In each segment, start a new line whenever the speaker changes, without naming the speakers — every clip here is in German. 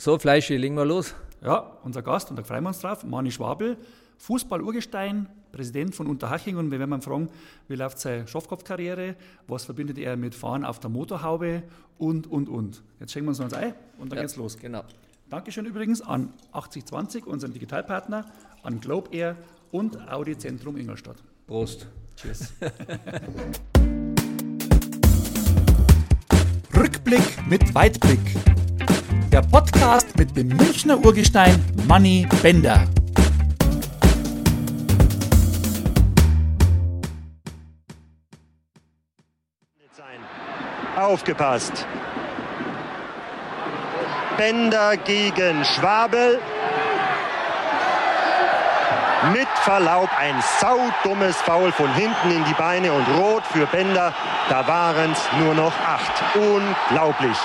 So, Fleischi, legen wir los.
Ja, unser Gast, und da freuen wir uns drauf, Mani Schwabel, Fußball-Urgestein, Präsident von Unterhaching. Und wir werden ihn fragen, wie läuft seine Schafkopfkarriere, was verbindet er mit Fahren auf der Motorhaube und, und, und. Jetzt schenken wir uns noch eins ein und dann ja, geht's los.
Genau.
Dankeschön übrigens an 8020, unseren Digitalpartner, an Globe Air und Audi Zentrum Ingolstadt.
Prost.
Tschüss.
Rückblick mit Weitblick. Der Podcast mit dem Münchner Urgestein Manny Bender.
Aufgepasst. Bender gegen Schwabel. Mit Verlaub ein saudummes Foul von hinten in die Beine und rot für Bender. Da waren es nur noch acht. Unglaublich.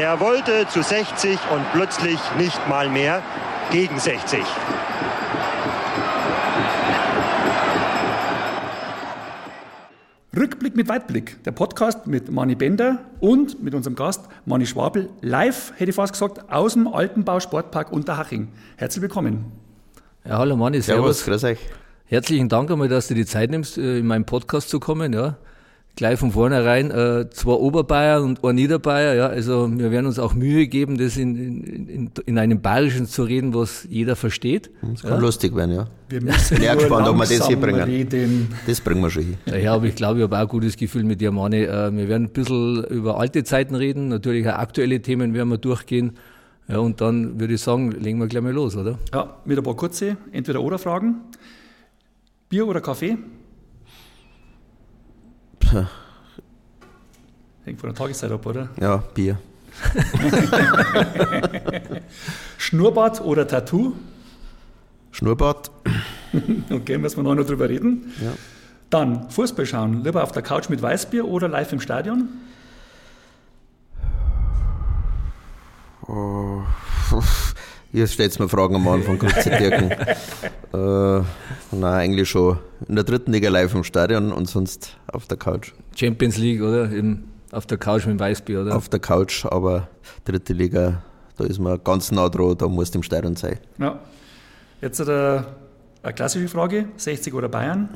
Er wollte zu 60 und plötzlich nicht mal mehr gegen 60.
Rückblick mit Weitblick, der Podcast mit Mani Bender und mit unserem Gast Mani Schwabel, live, hätte ich fast gesagt, aus dem Altenbau Sportpark Unterhaching. Herzlich willkommen.
Ja, hallo Mani, servus.
servus. grüß euch.
Herzlichen Dank einmal, dass du die Zeit nimmst, äh, in meinen Podcast zu kommen. Ja gleich von vornherein äh, zwei Oberbayern und ein Niederbayer. Ja, also wir werden uns auch Mühe geben, das in, in, in einem Bayerischen zu reden, was jeder versteht.
Das kann ja. lustig werden, ja.
Wir müssen ja gespannt, ob wir das hier bringen. Reden.
Das bringen wir schon hin.
Ja, ja aber ich glaube, ich habe auch ein gutes Gefühl mit dir, Mani. Äh, wir werden ein bisschen über alte Zeiten reden, natürlich auch aktuelle Themen werden wir durchgehen. Ja, und dann würde ich sagen, legen wir gleich mal los, oder?
Ja, mit ein paar kurze Entweder-Oder-Fragen. Bier oder Kaffee? Hängt von der Tageszeit ab, oder?
Ja, Bier.
Schnurrbart oder Tattoo?
Schnurrbart.
okay, müssen wir noch drüber reden.
Ja.
Dann Fußball schauen. Lieber auf der Couch mit Weißbier oder live im Stadion?
Oh. Ihr stellt mir Fragen am Anfang, kurze Dirken. äh, nein, eigentlich schon. In der dritten Liga live im Stadion und sonst auf der Couch.
Champions League, oder? Im, auf der Couch mit dem Weißbier, oder?
Auf der Couch, aber dritte Liga, da ist man ganz nah dran, da muss im Stadion sein.
Ja. Jetzt eine, eine klassische Frage: 60 oder Bayern?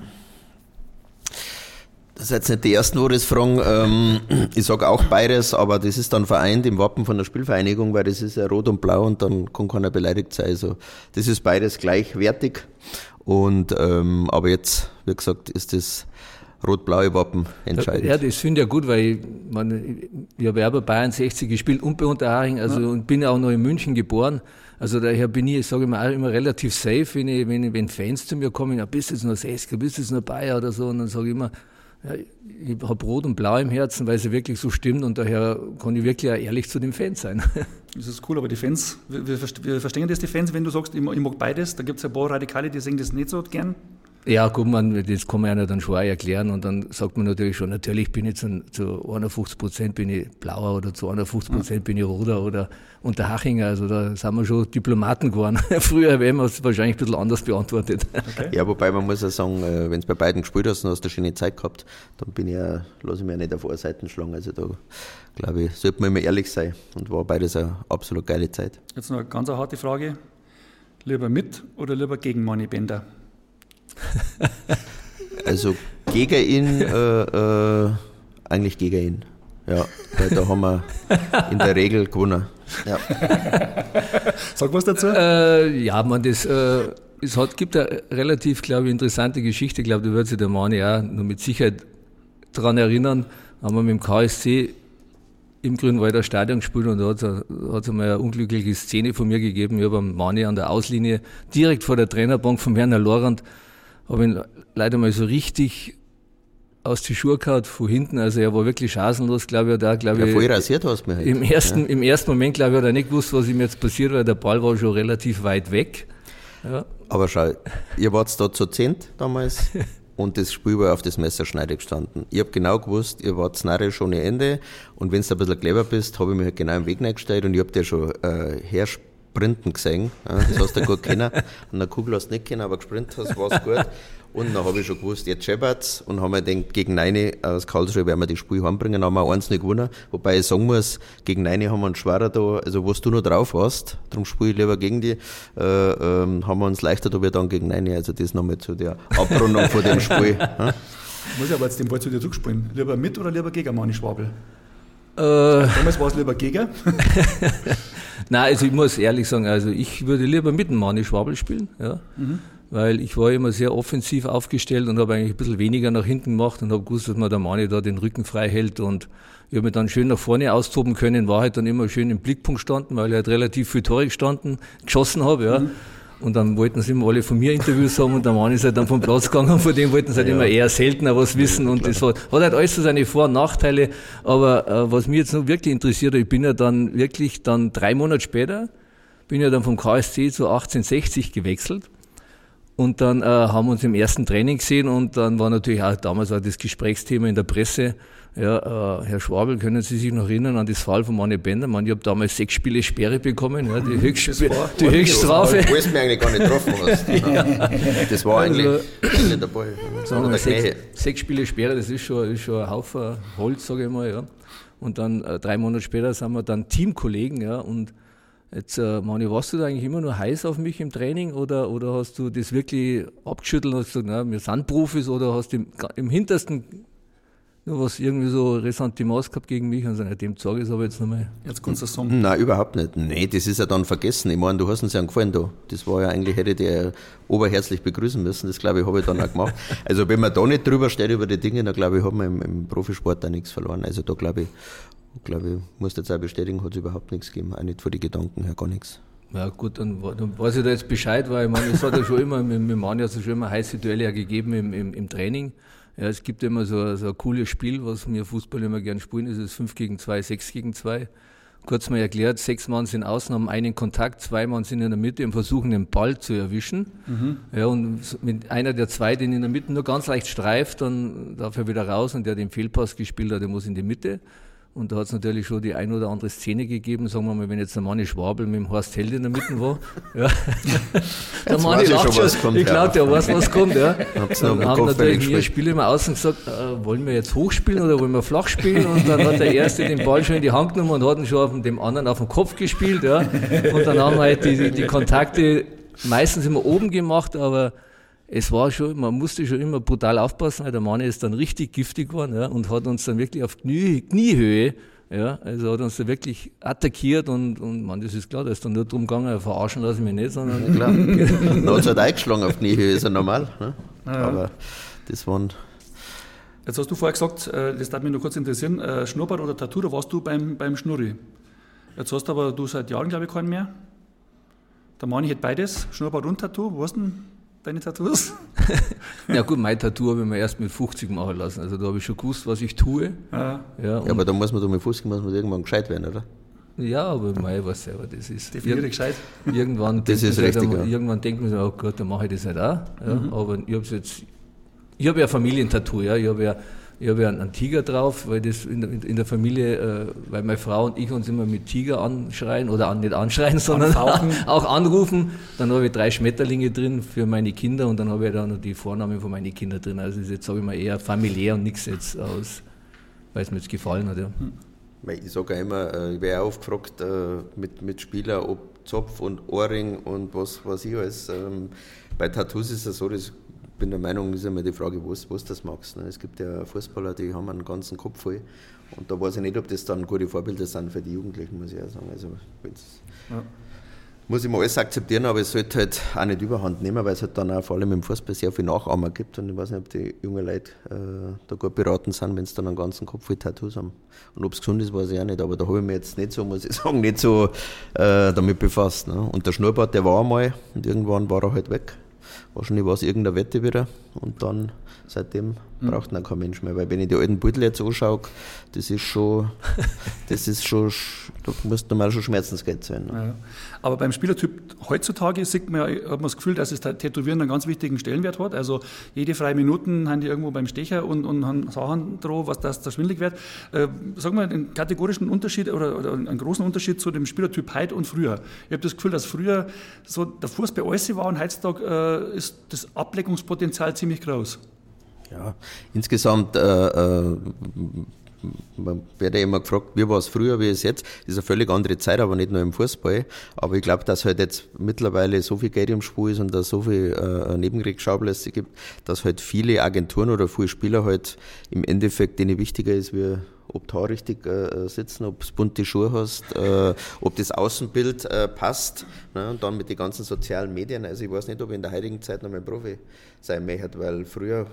Das ist jetzt nicht die ersten, wo das fragen. Ähm, ich sage auch beides, aber das ist dann vereint im Wappen von der Spielvereinigung, weil das ist ja rot und blau und dann kann keiner beleidigt sein. Also das ist beides gleichwertig. Und ähm, aber jetzt, wie gesagt, ist das rot-blaue Wappen entscheidend.
Ja, das finde ich ja gut, weil ich, man, ich habe ja bei Bayern 60 gespielt und bei Unterhaching, also ja. und bin auch noch in München geboren. Also daher bin ich, sage ich mal, immer relativ safe, wenn, ich, wenn, wenn Fans zu mir kommen, ja, bist du jetzt noch 60, bist du jetzt noch Bayer oder so, und dann sage ich immer, ja, ich habe Rot und Blau im Herzen, weil es wirklich so stimmt und daher kann ich wirklich auch ehrlich zu den Fans sein.
Das ist cool, aber die Fans, wir, wir verstehen das, die Fans, wenn du sagst, ich, ich mag beides, da gibt es ein paar Radikale, die sehen das nicht so gern.
Ja, guck mal, das kann man ja dann schon auch erklären und dann sagt man natürlich schon, natürlich bin ich zu, zu 51 Prozent bin ich blauer oder zu 51 Prozent mhm. bin ich roter oder Unterhachinger, also da sind wir schon Diplomaten geworden. Früher wären wir es wahrscheinlich ein bisschen anders beantwortet.
Okay. Ja, wobei man muss ja sagen, äh, wenn es bei beiden gespielt hast und hast eine schöne Zeit gehabt, dann bin ich ja, lasse ich mich ja nicht auf Seiten schlagen, also da glaube ich, sollte man immer ehrlich sein und war beides eine absolut geile Zeit.
Jetzt noch eine ganz harte Frage, lieber mit oder lieber gegen Money Bender?
Also gegen ihn, äh, äh, eigentlich gegen ihn. Ja, weil da haben wir in der Regel gewonnen. Ja.
Sag was dazu?
Äh, ja, man, das, äh, es hat, gibt eine relativ, glaube ich, interessante Geschichte. Ich glaube, da wird sich der Mani auch nur mit Sicherheit daran erinnern. Haben wir mit dem KSC im Grünwalder Stadion gespielt und da hat es einmal eine unglückliche Szene von mir gegeben. Ich habe am Mani an der Auslinie direkt vor der Trainerbank vom Werner Lorand habe ihn leider mal so richtig aus die Schuhe gehauen von hinten. Also er war wirklich chancenlos, glaube ich. Da, glaube
ja, voll rasiert hast du mich.
Im ersten, ja. Im ersten Moment, glaube ich, hat er nicht gewusst, was ihm jetzt passiert, weil der Ball war schon relativ weit weg.
Ja. Aber schau, ihr wart da zu zehnt damals und das Spiel war auf das Messerschneide gestanden. Ich habe genau gewusst, ihr wart narrisch ohne Ende und wenn du ein bisschen clever bist, habe ich mich halt genau im Weg eingestellt und ich habe dir schon äh, Sprinten gesehen. Ja, das hast du gut kennen. An der Kugel hast du nicht kennen, aber gesprintet hast, war es gut. Und dann habe ich schon gewusst, jetzt scheppert's. Und haben wir gedacht, gegen Neine aus Karlsruhe werden wir das Spiel heimbringen. Dann haben wir eins nicht gewonnen. Wobei ich sagen muss, gegen Neine haben wir einen schwerer da, also was du noch drauf hast, darum spiele ich lieber gegen die, äh, ähm, haben wir uns leichter da wie dann gegen Neine. Also das nochmal zu der Abrundung von dem Spiel. Ja.
Muss ich aber jetzt den Ball zu dir zurückspielen. Lieber mit oder lieber gegen Mani Schwabel?
Äh,
Damals war es lieber gegen.
Nein, also ich muss ehrlich sagen, also ich würde lieber mit dem Mani Schwabel spielen, ja. Weil ich war immer sehr offensiv aufgestellt und habe eigentlich ein bisschen weniger nach hinten gemacht und habe gewusst, dass man der Mani da den Rücken frei hält und ich habe mich dann schön nach vorne austoben können, war halt dann immer schön im Blickpunkt standen, weil ich halt relativ viel Tore gestanden, geschossen habe, ja. Und dann wollten sie immer alle von mir Interviews haben und der Mann ist halt dann vom Platz gegangen und von dem wollten sie halt immer eher seltener was wissen und das hat, hat halt alles so seine Vor- und Nachteile. Aber äh, was mich jetzt noch wirklich interessiert, ich bin ja dann wirklich dann drei Monate später, bin ja dann vom KSC zu 1860 gewechselt. Und dann äh, haben wir uns im ersten Training gesehen und dann war natürlich auch damals war das Gesprächsthema in der Presse. Ja, äh, Herr Schwabel, können Sie sich noch erinnern an das Fall von Manne Bender? Man, ich habe damals sechs Spiele Sperre bekommen, ja, die, Höchstsp die Höchststrafe.
Du mich eigentlich gar nicht getroffen hast. Das war eigentlich
Also-
eigentlich der Ball.
Sagen wir sechs, sechs Spiele Sperre, das ist schon, ist schon ein Haufen Holz, sage ich mal, ja. Und dann äh, drei Monate später sind wir dann Teamkollegen, ja. Und jetzt, äh, Mani, warst du da eigentlich immer nur heiß auf mich im Training oder, oder hast du das wirklich abgeschüttelt und hast gesagt, na, wir sind Profis oder hast du im, im hintersten nur was irgendwie so Ressentiments gehabt gegen mich und so, na, dem zeige ich es aber jetzt nochmal.
Jetzt kannst du sagen.
Nein, überhaupt nicht. Nee, das ist ja dann vergessen. Ich meine, du hast uns ja gefallen da. Das war ja eigentlich, hätte ich dir ja oberherzlich begrüßen müssen. Das glaube ich, habe ich dann auch gemacht. Also wenn man da nicht drüber steht über die Dinge, dann glaube ich, haben wir im, im Profisport da nichts verloren. Also da glaube ich, glaube ich, muss jetzt auch bestätigen, hat es überhaupt nichts gegeben. Auch nicht von den Gedanken her, gar nichts.
Ja gut, dann, dann weiß ich da jetzt Bescheid, weil ich meine, es hat ja schon immer, mit, mit Mani hat es schon immer heiße Duelle ja gegeben im, im, im Training. Ja, es gibt immer so, so ein cooles Spiel, was wir Fußball immer gern spielen, das ist 5 gegen 2, 6 gegen 2. Kurz mal erklärt, sechs Mann sind außen, haben einen Kontakt, zwei Mann sind in der Mitte und versuchen den Ball zu erwischen. Ja, und mit einer der zwei, den in der Mitte nur ganz leicht streift, dann darf er wieder raus und der den Fehlpass gespielt hat, der muss in die Mitte. Und da hat es natürlich schon die ein oder andere Szene gegeben, sagen wir mal, wenn jetzt der Manni Schwabel mit dem Horst Held in der Mitte war. Ja. der Manni lacht
schon, was kommt,
ich glaube, der weiß, was kommt. Ja. Dann haben natürlich
gespielt.
Spieler immer außen gesagt, äh, wollen wir jetzt hochspielen oder wollen wir flach spielen? Und dann hat der Erste den Ball schon in die Hand genommen und hat ihn schon auf dem anderen auf den Kopf gespielt. Ja. Und dann haben wir halt die, die, die Kontakte meistens immer oben gemacht, aber es war schon, man musste schon immer brutal aufpassen, weil der Mann ist dann richtig giftig geworden ja, und hat uns dann wirklich auf Knie, Kniehöhe, ja, also hat uns da wirklich attackiert und, und man, das ist klar, da ist dann nur drum gegangen, verarschen lasse ich mich nicht, sondern
Klar. dann hat es halt eingeschlagen auf Kniehöhe, ist ja normal. Ne? Aber das waren
Jetzt hast du vorher gesagt, äh, das darf mich nur kurz interessieren, äh, Schnurrbart oder Tattoo, da warst du beim, beim Schnurri. Jetzt hast aber du seit Jahren, glaube ich, keinen mehr. Der Mani hat beides, Schnurrbart und Tattoo. Wo hast du denn deine Tattoos?
Ja gut, mein Tattoo habe ich mir erst mit 50 machen lassen. Also da habe ich schon gewusst, was ich tue.
Äh,
Ja,
Ja, aber da muss man da mit Fuß gehen, muss man irgendwann gescheit werden, oder?
ja aber mei, was selber das ist.
definiere
Ir-
gescheit.
Irgendwann
Das ist
halt
richtig,
einmal-
ja.
Irgendwann denkt man sich, oh Gott, dann mache ich das nicht auch. Ja, Aber ich habe jetzt, ich habe ja ein Familientattoo, ja. Ich habe ja, ich habe ja einen, Tiger drauf, weil das in der, in der Familie, äh, weil meine Frau und ich uns immer mit Tiger anschreien oder an, nicht anschreien, sondern auch anrufen. Dann habe ich drei Schmetterlinge drin für meine Kinder und dann habe ich da noch die Vornamen von meinen Kindern drin. Also das ist jetzt, sage ich mal, eher familiär und nichts jetzt aus, weil es mir jetzt gefallen hat. Ja.
Weil Ich sage auch immer, äh, ich werde auch oft gefragt äh, mit, mit Spielern, ob Zopf und Ohrring und was weiß ich alles. Ähm, Bei Tattoos ist es so, dass ich bin der Meinung, ist immer die Frage, was, was das magst. ne? Es gibt ja Fußballer, die haben einen ganzen Kopf voll. Und da weiß ich nicht, ob das dann gute Vorbilder sind für die Jugendlichen, muss ich auch sagen. Also,
Ja.
Muss ich mal alles akzeptieren, aber es sollte halt auch nicht überhand nehmen, weil es halt dann auch vor allem im Fußball sehr viel Nachahmer gibt. Und ich weiß nicht, ob die jungen Leute äh, da gut beraten sind, wenn sie dann einen ganzen Kopf voll Tattoos haben. Und ob es gesund ist, weiß ich auch nicht. Aber da habe ich mich jetzt nicht so, muss ich sagen, nicht so äh, damit befasst. Ne? Und der Schnurrbart, der war einmal und irgendwann war er halt weg. Wahrscheinlich war es irgendeine Wette wieder. und dann seitdem mhm. braucht man kein Mensch mehr. Weil wenn ich die alten Beutel jetzt anschaue, das ist schon, das ist schon, da muss normal schon Schmerzensgeld sein. Ne? Ja.
Aber beim Spielertyp heutzutage sieht man, hat man das Gefühl, dass das Tätowieren einen ganz wichtigen Stellenwert hat. Also jede freie Minuten haben die irgendwo beim Stecher und, und haben Sachen drauf, was das da schwindelig wird. Äh, sagen wir einen kategorischen Unterschied oder, oder, einen großen Unterschied zu dem Spielertyp heute und früher. Ich habe das Gefühl, dass früher so der Fuß bei alles war und heutzutage äh, ist das Ableckungspotenzial ziemlich groß.
Ja, insgesamt, äh, äh, man wird ja immer gefragt, wie war es früher, wie ist es jetzt? Das ist eine völlig andere Zeit, aber nicht nur im Fußball. Aber ich glaube, dass halt jetzt mittlerweile so viel Geld im Spiel ist und da so viel äh, Nebenkriegsschauplätze gibt, dass halt viele Agenturen oder viele Spieler halt im Endeffekt denen wichtiger ist, wie ob da richtig äh, sitzen, ob du bunte Schuhe hast, äh, ob das Außenbild äh, passt. Ne? Und dann mit den ganzen sozialen Medien. Also ich weiß nicht, ob ich in der heutigen Zeit noch mal Profi sein möchte, weil früher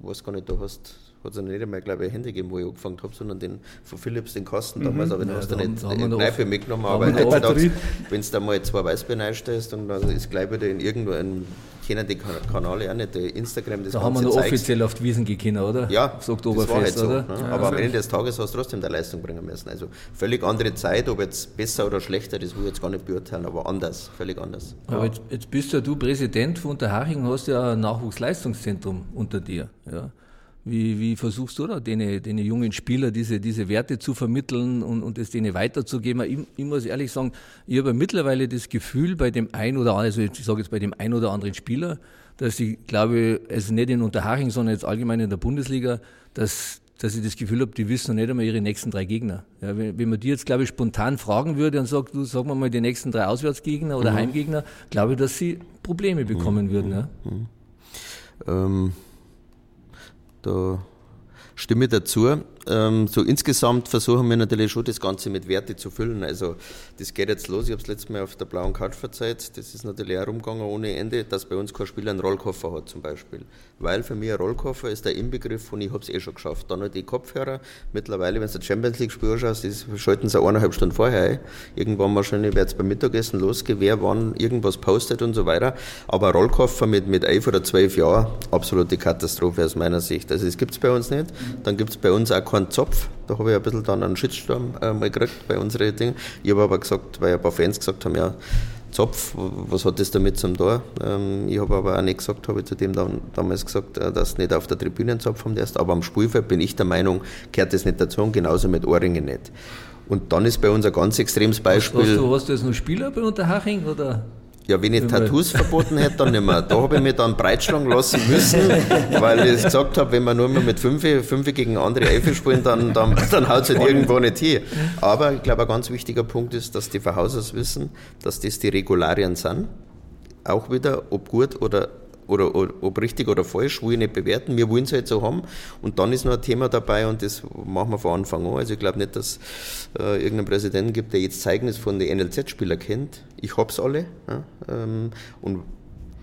weiß gar nicht, du hast, hat es nicht einmal, glaube ich, ein Handy gegeben, wo ich angefangen habe, sondern den von Philips, den Kasten mhm. damals, aber den ja, hast du nicht in die Kneipe mitgenommen. Aber heutzutage, wenn du da mal zwei Weißbein einstellst und dann ist gleich wieder in irgendeinem kennen die Kanäle auch nicht, Instagram,
das Da haben wir noch offiziell auf die Wiesen gekannt, oder?
Ja, das Oktoberfest, war halt so, oder? Ne? Ja, aber am Ende des Tages hast du trotzdem der Leistung bringen müssen. Also völlig andere Zeit, ob jetzt besser oder schlechter, das will ich jetzt gar nicht beurteilen, aber anders, völlig anders.
Aber jetzt, jetzt bist ja du Präsident von Unterhaching, hast ja ein Nachwuchsleistungszentrum unter dir. Ja? Wie, wie versuchst du da, den, den jungen Spieler diese, diese Werte zu vermitteln und, und es denen weiterzugeben? Ich, ich muss ehrlich sagen, ich habe mittlerweile das Gefühl bei dem ein oder anderen, also ich sage jetzt bei dem ein oder anderen Spieler, dass ich glaube, also nicht in Unterhaching, sondern jetzt allgemein in der Bundesliga, dass, dass ich das Gefühl habe, die wissen noch nicht einmal ihre nächsten drei Gegner. Ja, wenn, wenn man die jetzt, glaube ich, spontan fragen würde und sagt, du sag mal mal die nächsten drei Auswärtsgegner oder mhm. Heimgegner, glaube ich, dass sie Probleme bekommen mhm. würden. Ja. Mhm.
Ähm da stimme ich dazu. Ähm, so insgesamt versuchen wir natürlich schon das Ganze mit Werte zu füllen. Also das geht jetzt los. Ich habe es letztes Mal auf der blauen Karte verzeiht. Das ist natürlich auch rumgegangen ohne Ende, dass bei uns kein Spieler einen Rollkoffer hat zum Beispiel. Weil für mich ein Rollkoffer ist der Inbegriff von ich habe es eh schon geschafft. Dann noch die Kopfhörer. Mittlerweile, wenn du das Champions League Spiel anschaust, das schalten sie eineinhalb Stunden vorher ein. Irgendwann wahrscheinlich wird es beim Mittagessen losgehen, wer wann irgendwas postet und so weiter. Aber ein Rollkoffer mit, mit elf oder zwölf Jahren, absolute Katastrophe aus meiner Sicht. Also das gibt es bei uns nicht. Dann gibt es bei uns auch keinen Zopf. Da habe ich ein bisschen dann einen Shitstorm äh, mal gekriegt bei unseren Dingen. Ich habe aber gesagt, weil ein paar Fans gesagt haben, ja, Zopf, was hat das damit zum Tor? Ähm, ich habe aber auch nicht gesagt, habe ich zu dem dann, damals gesagt, äh, dass nicht auf der Tribüne einen Zopf haben darfst, aber am Spielfeld bin ich der Meinung, gehört das nicht dazu und genauso mit Ohrringen nicht. Und dann ist bei uns ein ganz extremes Beispiel.
Hast du, hast du jetzt noch Spieler bei Unterhaching oder?
Ja, wenn ich Tattoos verboten hätte, dann nicht mehr. Da habe ich mich dann breitschlagen lassen müssen, weil ich gesagt habe, wenn wir nur mehr mit fünf, fünf gegen andere Elfe spielen, dann, dann, dann haut es halt irgendwo nicht hin. Aber ich glaube, ein ganz wichtiger Punkt ist, dass die Verhausers wissen, dass das die Regularien sind. Auch wieder, ob gut oder oder, oder, ob richtig oder falsch, will ich nicht bewerten. Wir wollen es halt so haben. Und dann ist noch ein Thema dabei und das machen wir von Anfang an. Also ich glaube nicht, dass äh, irgendeinen Präsidenten gibt, der jetzt Zeugnis von den NLZ-Spielern kennt. Ich hab's alle. Ja, ähm, und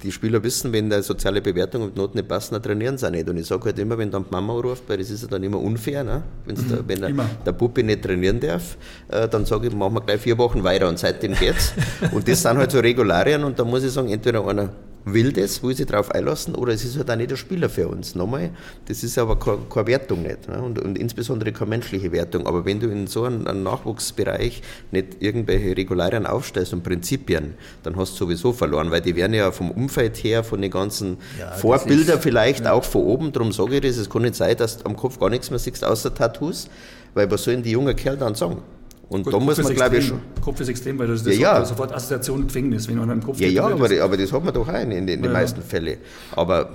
die Spieler wissen, wenn der soziale Bewertung und Noten nicht passen, dann trainieren sie auch nicht. Und ich sage halt immer, wenn dann die Mama ruft, weil das ist ja dann immer unfair, ne? Wenn's mhm, da, wenn der, der Puppe nicht trainieren darf, äh, dann sage ich, machen wir gleich vier Wochen weiter und seitdem geht's. und das sind halt so Regularien und da muss ich sagen, entweder einer will das, will sich darauf einlassen oder es ist halt auch nicht der Spieler für uns. Nochmal, das ist aber keine, keine Wertung nicht ne? und, und, insbesondere keine menschliche Wertung. Aber wenn du in so einem, einem, Nachwuchsbereich nicht irgendwelche Regularien aufstellst und Prinzipien, dann hast du sowieso verloren, weil die werden ja vom Umfeld her, von den ganzen ja, Vorbildern vielleicht ja. auch von oben, darum sage ich das, es kann nicht sein, dass du am Kopf gar nichts mehr siehst außer Tattoos, weil was sollen die jungen Kerl dann sagen? Und Gut, da muss man, glaube ich, schon.
Kopf ist extrem, weil das
ja, ja.
sofort Assoziation Gefängnis, wenn man einen Kopf
Ja, ja, aber, aber das hat man doch auch in, in, den ja. meisten Fällen. Aber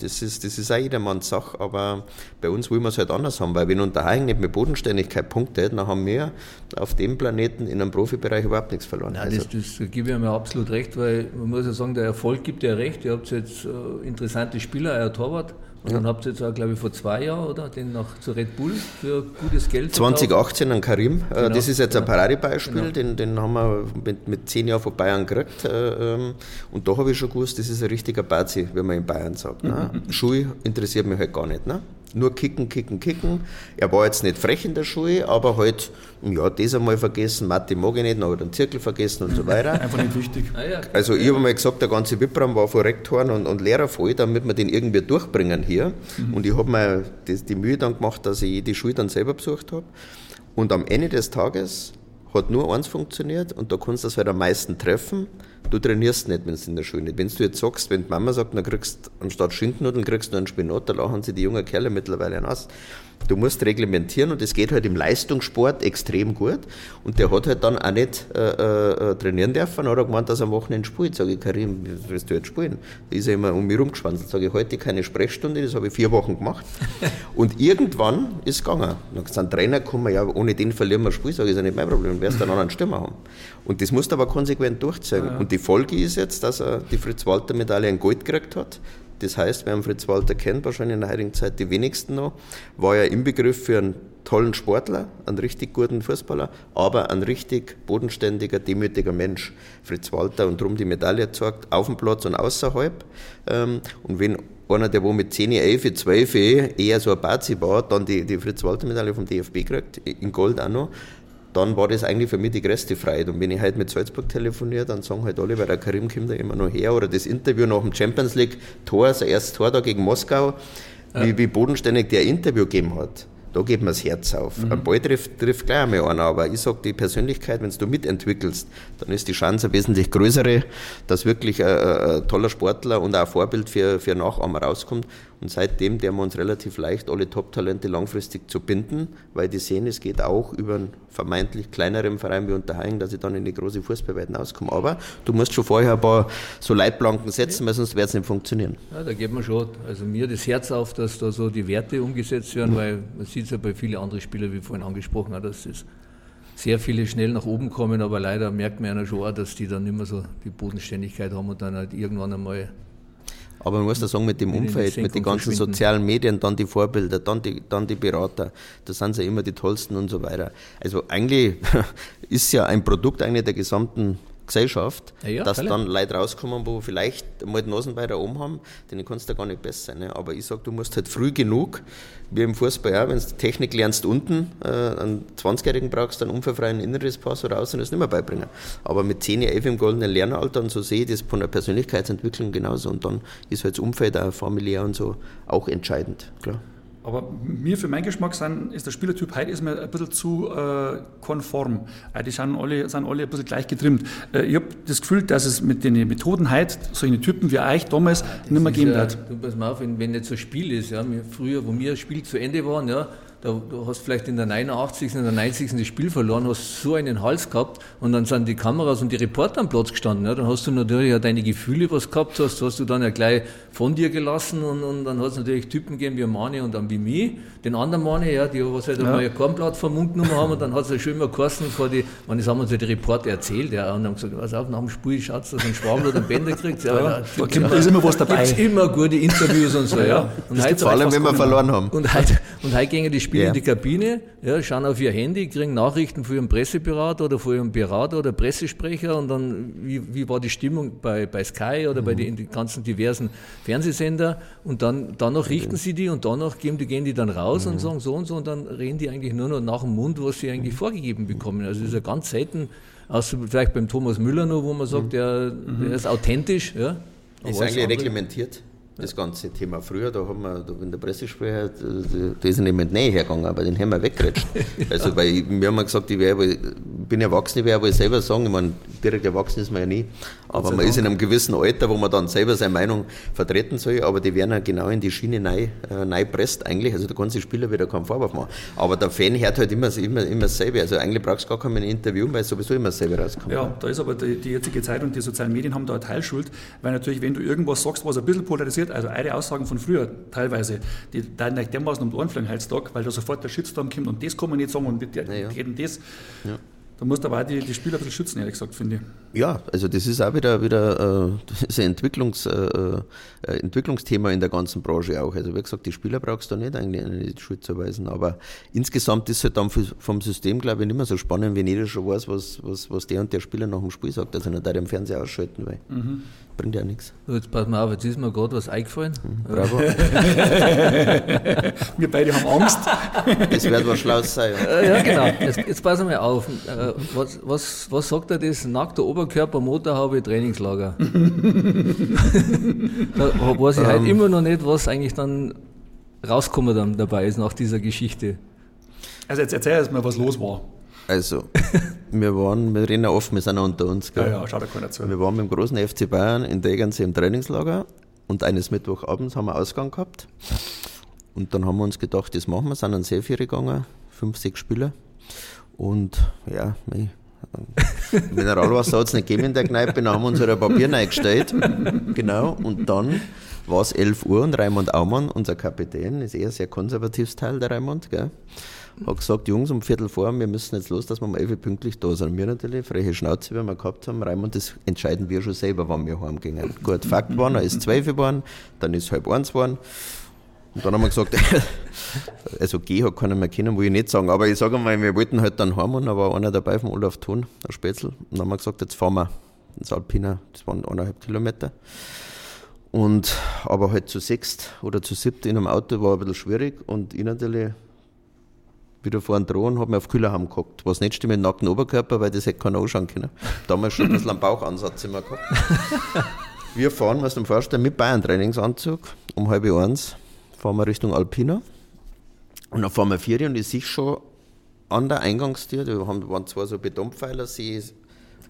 das, ist, das ist auch jedermanns Sache. Aber bei uns wollen wir es halt anders haben, weil wenn Unterhaching nicht mit Bodenständigkeit punktet, dann haben wir auf dem Planeten in einem Profibereich überhaupt nichts verloren.
Nein, also. das, das gebe ich mir absolut recht, weil man muss ja sagen, der Erfolg gibt ja recht. Ihr habt jetzt äh, interessante Spieler, euer Torwart und dann habt ihr jetzt auch, glaube ich, vor zwei Jahren, oder? Den noch zu Red Bull für gutes Geld
2018 an Karim. Äh, genau. Das ist jetzt ein Paradebeispiel. Genau. Den, den haben wir mit, mit zehn Jahren von Bayern gekriegt. Äh, ähm, und da habe ich schon gewusst, das ist ein richtiger Bazi, wie man in Bayern sagt. Ne? Schul interessiert mich halt gar nicht. Ne? Nur kicken, kicken, kicken. Er war jetzt nicht frech in der Schule, aber halt, ja, das einmal vergessen, Mathe mag ich nicht, dann hat er den Zirkel vergessen und so weiter.
Einfach nicht wichtig.
Ah, ja.
Also ich habe mal gesagt, der ganze WIP-Raum war von Rektoren und, und Lehrer voll, damit wir den irgendwie durchbringen hier. Und ich habe mir das, die Mühe dann gemacht, dass ich die Schule dann selber besucht habe. Und am Ende des Tages hat nur eins funktioniert und da kannst du das halt am meisten treffen. Du trainierst nicht, wenn es in der Schule. Wenn du jetzt sagst, wenn die Mama sagt, dann kriegst anstatt Schinkennudeln kriegst du einen Spinat, da lachen sie die jungen Kerle mittlerweile aus. Du musst reglementieren und das geht halt im Leistungssport extrem gut. Und der hat halt dann auch nicht äh, äh, trainieren dürfen, hat er gemeint, dass er am Wochenende spielt. Sag ich, Karim, willst du jetzt spielen? Da ist er immer um mich rumgeschwanzt. Sag ich, heute keine Sprechstunde, das habe ich vier Wochen gemacht. und irgendwann ist es gegangen. Dann ist ein Trainer gekommen, ja, ohne den verlieren wir das Spiel. Sag ich, ist ja nicht mein Problem, du wirst einen anderen Stürmer haben. Und das musst du aber konsequent durchziehen.
Ja, ja.
Und die Folge ist jetzt, dass er die Fritz-Walter-Medaille in Gold gekriegt hat. Das heißt, wer einen Fritz Walter kennt, wahrscheinlich in der heutigen Zeit die wenigsten noch, war ja im Begriff für einen tollen Sportler, einen richtig guten Fußballer, aber ein richtig bodenständiger, demütiger Mensch. Fritz Walter und darum die Medaille zeigt, auf dem Platz und außerhalb. Ähm, Und wenn einer, der wo mit 10, 11, 12 eher so ein Bazi war, dann die, die Fritz-Walter-Medaille vom DFB kriegt, in Gold auch noch, dann war das eigentlich für mich die größte Freiheit. Und wenn ich heute mit Salzburg telefoniere, dann sagen halt alle, weil der Karim kommt da immer noch her, oder das Interview nach dem Champions League Tor, sein erstes Tor da gegen Moskau, wie, wie bodenständig der Interview gegeben hat. Da geht mir das Herz auf. Ein Ball trifft, trifft gleich einmal einer, aber ich sage, die Persönlichkeit, wenn du mitentwickelst, dann ist die Chance eine wesentlich größere, dass wirklich ein, ein, ein toller Sportler und auch ein Vorbild für, für Nachahmer rauskommt. Und seitdem der wir uns relativ leicht, alle Top-Talente langfristig zu binden, weil die sehen, es geht auch über einen vermeintlich kleineren Verein wie Unterhaching, dass ich dann in die große Fußballwelt rauskomme. Aber du musst schon vorher ein paar so Leitplanken setzen, weil sonst wird es nicht funktionieren.
Ja, da geht man schon, also mir das Herz auf, dass da so die Werte umgesetzt werden, weil man sieht es ja bei vielen anderen Spielern, wie vorhin angesprochen dass das sehr viele schnell nach oben kommen, aber leider merkt man ja schon auch, dass die dann nicht mehr so die Bodenständigkeit haben und dann halt irgendwann einmal
Aber man muss da sagen, mit dem Umfeld, mit den ganzen sozialen Medien, dann die Vorbilder, dann die, dann die Berater, da sind sie ja immer die tollsten und so weiter. Also eigentlich ist ja ein Produkt eigentlich der gesamten Gesellschaft,
Ja,
dass
freilich.
dann Leute rauskommen, wo vielleicht mal die Nasen weiter oben haben, denen kannst du gar nicht besser sein. Ne? Aber ich sag, du musst halt früh genug, wie im Fußball auch, wenn du Technik lernst unten, äh, einen 20-Jährigen brauchst, einen unfallfreien Innerespass oder außen das nicht mehr beibringen. Aber mit 10, 11 im goldenen Lernalter und so sehe ich das von der Persönlichkeitsentwicklung genauso. Und dann ist halt das Umfeld auch familiär und so auch entscheidend, klar.
Aber mir für meinen Geschmack sind, ist der Spielertyp heute ist mir ein bisschen zu äh, konform. Äh, die sind alle, sind alle ein bisschen gleich getrimmt. Äh, ich habe das Gefühl, dass es mit den Methoden heute solche Typen wie euch damals nicht mehr geben
ja,
wird.
Du pass mal auf, wenn, wenn jetzt so ein Spiel ist, ja, früher, wo wir das Spiel zu Ende waren, ja, da, du hast vielleicht in der 89. in der 90. das Spiel verloren, hast so einen Hals gehabt und dann sind die Kameras und die Reporter am Platz gestanden. Ja, dann hast du natürlich ja deine Gefühle, was gehabt hast, hast du dann ja gleich von dir gelassen und, und dann hat es natürlich Typen gegeben wie Mani und dann wie mich, den anderen Mani, ja, die was halt einmal ein Kornblatt vom Mund genommen haben und dann hat es ja schon immer geheißen vor die, man, das haben uns ja die Reporter erzählt, ja, und haben gesagt, pass auf, nach dem Spiel schaut's, dass ein Schwabel oder ein Bänder kriegt. Ja,
Ja, da gibt- da ist immer was dabei.
Gibt's immer gute Interviews und so, ja. Und heute-
Vor allem, wenn wir verloren haben.
und heute, und heute gehen die Spieler
Ja.
in die Kabine, ja, schauen auf ihr Handy, kriegen Nachrichten von ihrem Presseberater oder von ihrem Berater oder Pressesprecher und dann, wie, wie war die Stimmung bei, bei Sky oder bei den, den ganzen diversen Fernsehsender? Und dann, danach richten sie die und danach geben die, gehen die dann raus und sagen so und so und dann reden die eigentlich nur noch nach dem Mund, was sie eigentlich vorgegeben bekommen. Also das ist ja ganz selten, außer vielleicht beim Thomas Müller noch, wo man sagt, der, der ist authentisch, ja.
Ist eigentlich
andere-
reglementiert, das ganze Thema. Früher, da haben wir, da in der Pressesprecher, da, da- ist er nicht mit Nähe hergegangen, aber den haben wir weggerätscht. Also, weil wir haben gesagt, ich, wär, ich bin erwachsen, ich werde wohl selber sagen, ich meine, direkt erwachsen ist man ja nie, aber man ist in einem gewissen Alter, wo man dann selber seine Meinung vertreten soll, aber die werden ja genau in die Schiene neu, äh, neu presst eigentlich, also der ganze Spieler wieder keinen Vorwurf machen. Aber der Fan hört halt immer, immer, immer dasselbe, also eigentlich brauchst du gar kein Interview, weil sowieso immer dasselbe rauskommt.
Ja, da ist aber die, die jetzige Zeit und die sozialen Medien haben da eine Teilschuld, weil natürlich, wenn du irgendwas sagst, was ein bisschen polarisiert, also eure Aussagen von früher teilweise, die dann nicht dermaßen um die Ohren fliegen heutzutage, weil da sofort der Shitstorm kommt und das kann man nicht sagen und die, die,
ja.
das. Da musst du aber auch die, die Spieler ein bisschen schützen, ehrlich gesagt, finde ich.
Ja, also das ist auch wieder, wieder äh, das ein Entwicklungs, äh, äh, Entwicklungsthema in der ganzen Branche auch. Also wie gesagt, die Spieler brauchst du nicht eigentlich in die Schuld zu weisen, aber insgesamt ist es halt dann vom System, glaube ich, nicht mehr so spannend, wenn jeder schon weiß, was, was, was der und der Spieler nach dem Spiel sagt. Also nicht da im Fernseher ausschalten, weil mhm. Bringt ja nichts.
Jetzt pass mal auf, jetzt ist mir gerade was eingefallen. Mhm,
bravo.
Wir beide haben Angst.
Es wird was Schlaues sein.
Ja, ja genau. Jetzt, jetzt pass mal auf. Äh, was, was, was sagt er das? Nackter Oberkörper, Motorhaube, Trainingslager. da weiß ich um. halt ähm. immer noch nicht, was eigentlich dann rauskommen dann dabei ist nach dieser Geschichte.
Also jetzt erzähl erst mal, was los war.
Also, wir waren, wir reden ja offen, wir sind ja unter uns.
Gell? Ja, ja, schaut da keiner zu.
Wir waren mit dem großen FC Bayern in Degernsee im Trainingslager und eines Mittwochabends haben wir Ausgang gehabt. Und dann haben wir uns gedacht, das machen wir, sind an See gegangen, fünf, sechs Spieler. Und ja, mei, Mineralwasser hat es nicht gegeben in der Kneipe, dann haben wir uns halt ein Papier reingestellt. Genau, und dann war es 11 Uhr und Raimund Aumann, unser Kapitän, ist eher sehr konservatives Teil, der Raimund, gell, hat gesagt, Jungs, um Viertel vor, wir müssen jetzt los, dass wir um 11 Uhr pünktlich da sind. Wir natürlich, freche Schnauze, wie wir gehabt haben, Raimund, das entscheiden wir schon selber, wann wir heimgehen. Gut, Fakt war, er ist 12 geworden, dann ist halb eins geworden, und dann haben wir gesagt, also geh hat keiner mehr kennen, will ich nicht sagen. Aber ich sage mal, wir wollten halt dann heim und da war einer dabei von Olaf Thun, der Spätzl. Und dann haben wir gesagt, jetzt fahren wir ins Alpina, das waren eineinhalb Kilometer. Und, aber halt zu sechst oder zu siebt in einem Auto war ein bisschen schwierig und ich natürlich wieder vor den Drohnen, habe mich auf Kühlerham geguckt. Was nicht stimmt mit nackten Oberkörper, weil das hätte keiner anschauen können. Damals schon ein bisschen einen Bauchansatz immer gehabt. Wir fahren, was du dir vorstellen, mit Bayern-Trainingsanzug um halb eins fahren wir Richtung Alpina. Und dann fahren wir vier und ich sehe schon an der Eingangstür, da waren zwei so Betonpfeiler, sehe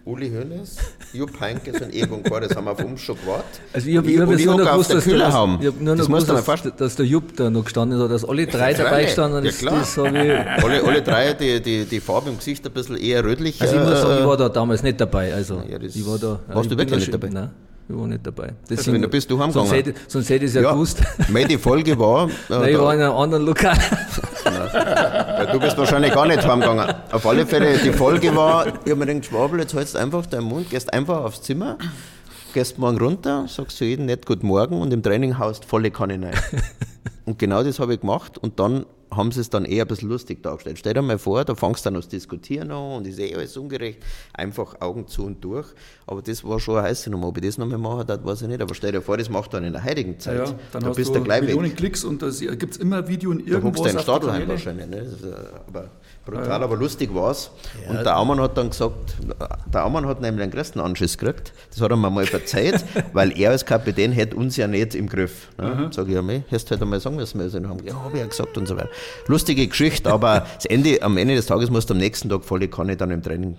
Uli Hoeneß, Jupp Heynckes und Egon Kor, das haben wir auf uns schon gewartet.
Also ich habe hab nur noch gewusst, dass, der, haben. Ich hab nur noch gewusst, dass, dass, der Jupp da noch gestanden ist, oder dass alle drei dabei gestanden
ja, klar. Das, alle, alle drei, die, die, die Farbe im Gesicht ein bisschen eher rötlich.
Also ich muss sagen, ich war da damals nicht dabei. Also
ja,
ich war da,
warst du wirklich nicht dabei?
Nein. Ich war nicht dabei.
Deswegen, also, bist du
heimgegangen. Sonst hätte, sonst hätte ich es ja, ja gewusst.
Meine Folge war. Äh,
Nein, ich war in einem anderen Lokal.
du bist wahrscheinlich gar nicht heimgegangen. Auf alle Fälle, die Folge war, ich habe mir gedacht, Schwabel, jetzt hältst du einfach deinen Mund, gehst einfach aufs Zimmer, gehst morgen runter, sagst zu jedem nicht Guten Morgen und im Training haust volle Kanne rein. Und genau das habe ich gemacht und dann haben sie es dann eher ein bisschen lustig dargestellt. Stell dir mal vor, da fangst du dann das Diskutieren an und ist eh alles ungerecht. Einfach Augen zu und durch. Aber das war schon eine heiße Nummer. Ob ich das nochmal machen darf, weiß ich nicht. Aber stell dir vor, das macht dann in der heutigen Zeit. Ja,
ja. dann da hast bist du gleich Millionen weg. Klicks und da gibt es immer Video in irgendwo.
Da guckst du ein wahrscheinlich. Ne? Aber brutal, aber lustig war es. Ja. Und der Aumann hat dann gesagt, der Aumann hat nämlich einen größten Anschiss gekriegt. Das hat er mir mal verzeiht, weil er als Kapitän hätte uns ja nicht im Griff. Ne? Mhm. Sag ich, ja, mei, hättest du halt einmal sagen müssen. Also, haben, ja, habe ich ja gesagt und so weiter. Lustige Geschichte, aber das Ende, am Ende des Tages musst du am nächsten Tag volle Kanne dann im Training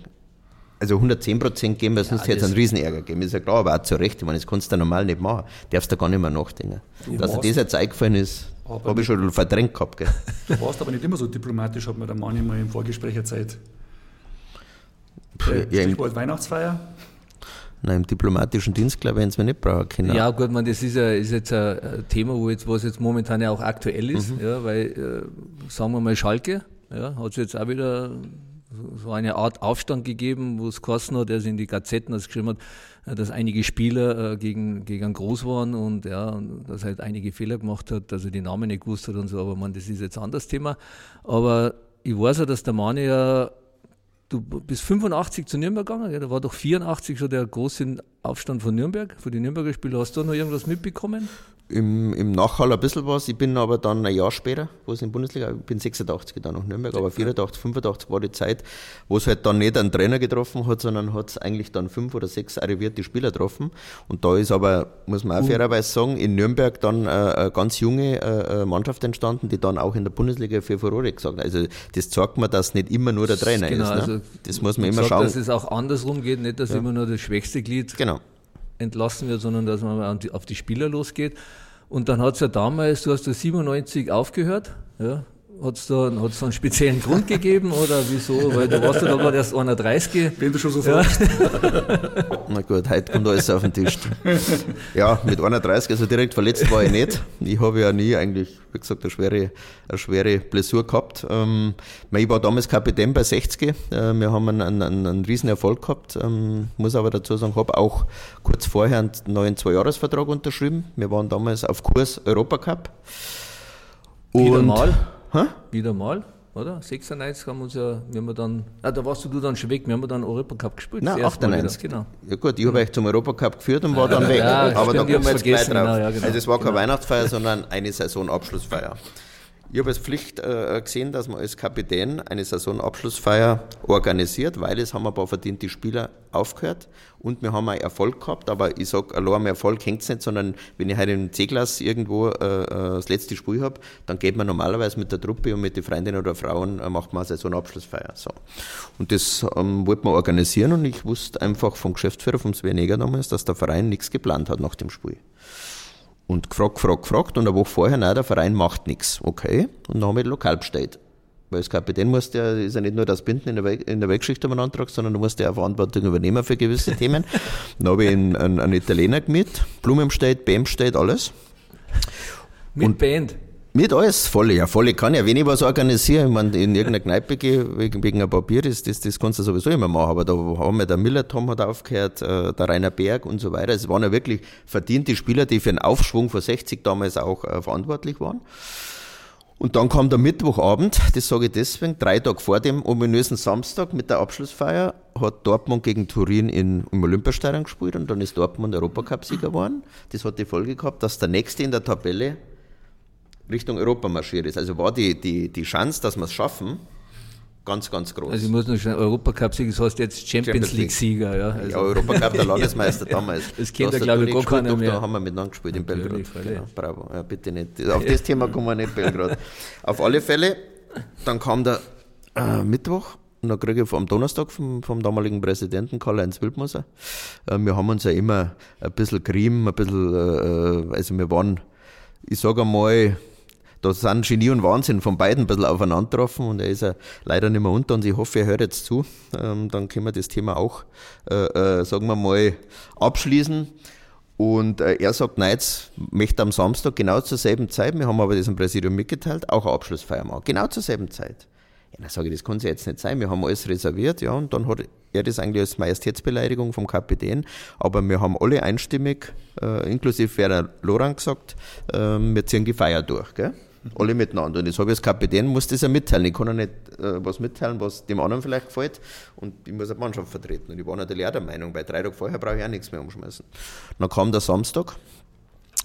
also 110 Prozent geben, weil sonst ja, hätte es einen Riesenärger geben. Ist ja klar, aber auch zu Recht. Ich meine, das kannst du normal nicht machen. Darfst du gar nicht mehr nachdenken. Dass dir das jetzt eingefallen ist, habe ich schon verdrängt gehabt. Gell?
Du warst aber nicht immer so diplomatisch, hat mir der Mann immer im Vorgespräch erzählt. Ja, Stichwort Weihnachtsfeier.
Nein, im diplomatischen Dienst, glaube ich, wenn es mir nicht brauchen können.
Ja, gut, man, das ist, ja, ist jetzt ein Thema, wo jetzt, was jetzt momentan ja auch aktuell ist, mhm. ja, weil, äh, sagen wir mal, Schalke, ja, hat es jetzt auch wieder so eine Art Aufstand gegeben, wo es Kosten hat, der in die Gazetten das geschrieben hat, äh, dass einige Spieler äh, gegen, gegen groß waren und ja, dass er halt einige Fehler gemacht hat, dass er die Namen nicht gewusst hat und so, aber man, das ist jetzt ein anderes Thema. Aber ich weiß ja, dass der Mani ja du bist 85 zu Nürnberg gegangen, ja, da war doch 84 schon der große Aufstand von Nürnberg, von den Nürnberger Spielen. Hast du noch irgendwas mitbekommen?
Im, Im Nachhall ein bisschen was. Ich bin aber dann ein Jahr später, wo es in der Bundesliga, ich bin 86 dann nach Nürnberg, aber 84, 85 war die Zeit, wo es halt dann nicht einen Trainer getroffen hat, sondern hat es eigentlich dann fünf oder sechs arrivierte Spieler getroffen. Und da ist aber, muss man auch fairerweise sagen, in Nürnberg dann äh, eine ganz junge äh, Mannschaft entstanden, die dann auch in der Bundesliga für Furore gesagt hat. Also das zeigt mir, dass nicht immer nur der Trainer genau, ist. Ne? Also das muss man immer sagt, schauen.
Dass es auch andersrum geht, nicht, dass ja. immer nur das schwächste Glied
genau
entlassen wird, sondern dass man auf die Spieler losgeht. Und dann hat es ja damals, du hast ja 97 aufgehört, ja, Hat es da, hat's da einen speziellen Grund gegeben oder wieso? Weil du warst ja da gerade erst 31.
Wenn du schon so fragst.
Na gut, heute kommt alles auf den Tisch. Ja, mit 31, also direkt verletzt war ich nicht. Ich habe ja nie eigentlich, wie gesagt, eine schwere, eine schwere Blessur gehabt. Ähm, ich war damals Kapitän bei 60. Äh, wir haben einen, einen, einen riesen Erfolg gehabt. Ähm, muss aber dazu sagen, habe auch kurz vorher einen neuen Zweijahresvertrag unterschrieben. Wir waren damals auf Kurs Europacup.
Wieder mal? Hä? Wieder mal? oder? 96 haben wir uns ja, wir haben dann, ah, da warst du dann schon weg, wir haben dann Europacup gespielt.
Nein, 98. Genau. Ja gut, ich habe euch zum Europacup geführt und war dann weg.
Ja,
aber
stimmt,
da kommen wir jetzt gleich drauf.
Genau, ja, genau.
Also es war keine
genau.
Weihnachtsfeier, sondern eine Saisonabschlussfeier. Ich habe als Pflicht äh, gesehen, dass man als Kapitän eine Saisonabschlussfeier organisiert, weil es haben ein paar verdiente Spieler aufgehört und wir haben auch Erfolg gehabt, aber ich sage, allein am Erfolg hängt es nicht, sondern wenn ich heute im C-Klass irgendwo äh, äh, das letzte Spiel habe, dann geht man normalerweise mit der Truppe und mit den Freundinnen oder Frauen, äh, macht man eine Saisonabschlussfeier. So. Und das ähm, wollte man organisieren und ich wusste einfach vom Geschäftsführer, vom Sven Eger damals, dass der Verein nichts geplant hat nach dem Spiel. Und gefragt, gefragt, gefragt. Und eine Woche vorher, nein, der Verein macht nichts. Okay. Und dann habe ich lokal bestellt. Weil als Kapitän musst ja, ist ja nicht nur das Binden in der, Weg, in der Weggeschichte einen Antrag, sondern du musst ja auch Verantwortung übernehmen für gewisse Themen. Dann habe ich einen, einen, einen Italiener mit, Blumen bestellt, Bam bestellt, alles.
Mit
Und-
Band.
Mit alles, volle, ja, volle kann ja. Wenn ich was organisiere, ich meine, in irgendeiner Kneipe gehe, wegen, wegen ein paar Bier, das, das, das kannst du sowieso immer machen. Aber da haben wir der Miller Tom hat aufgehört, äh, der Rainer Berg und so weiter. Es waren ja wirklich verdiente Spieler, die für einen Aufschwung von 60 damals auch äh, verantwortlich waren. Und dann kam der Mittwochabend, das sage ich deswegen, drei Tage vor dem ominösen Samstag mit der Abschlussfeier hat Dortmund gegen Turin in, im Olympiastadion gespielt und dann ist Dortmund Europacup-Sieger geworden. Das hat die Folge gehabt, dass der Nächste in der Tabelle Richtung Europa marschiert ist. Also war die, die, die Chance, dass wir es schaffen, ganz, ganz groß.
Also ich muss noch schnell Europacup-Sieger, das heißt jetzt Champions
Champions League.
League-Sieger. Ja, also,
ja, Europacup, der Landesmeister damals.
Das kennt
Da
ja, glaube ich, gar keiner mehr.
Da haben wir miteinander gespielt in Belgrad. Genau, bravo. Ja, bitte nicht. Auf das Thema kommen wir nicht, Belgrad. Auf alle Fälle, dann kam der äh, Mittwoch und dann kriege ich am Donnerstag vom, vom damaligen Präsidenten Karl-Heinz Wildmoser. Äh, wir haben uns ja immer ein bisschen gerieben, ein bisschen, äh, also wir waren, ich sage einmal, da sind Genie und Wahnsinn von beiden ein bisschen aufeinander getroffen und er ist ja leider nicht mehr unter uns. Ich hoffe, er hört jetzt zu. Ähm, dann können wir das Thema auch, äh, äh, sagen wir mal, abschließen. Und äh, er sagt, nein, jetzt möchte am Samstag genau zur selben Zeit, wir haben aber das im Präsidium mitgeteilt, auch eine Abschlussfeier machen. Genau zur selben Zeit. Ja, dann sage ich, das kann es ja jetzt nicht sein. Wir haben alles reserviert, ja, und dann hat er das eigentlich als Majestätsbeleidigung vom Kapitän. Aber wir haben alle einstimmig, äh, inklusive Werner Lorang gesagt, äh, wir ziehen die Feier durch, gell? Alle miteinander. Und das habe ich als Kapitän, muss das ja mitteilen. Ich kann ja nicht äh, was mitteilen, was dem anderen vielleicht gefällt. Und ich muss eine Mannschaft vertreten. Und ich war natürlich auch der Meinung, bei drei Tagen vorher brauche ich auch nichts mehr umschmeißen. Dann kam der Samstag.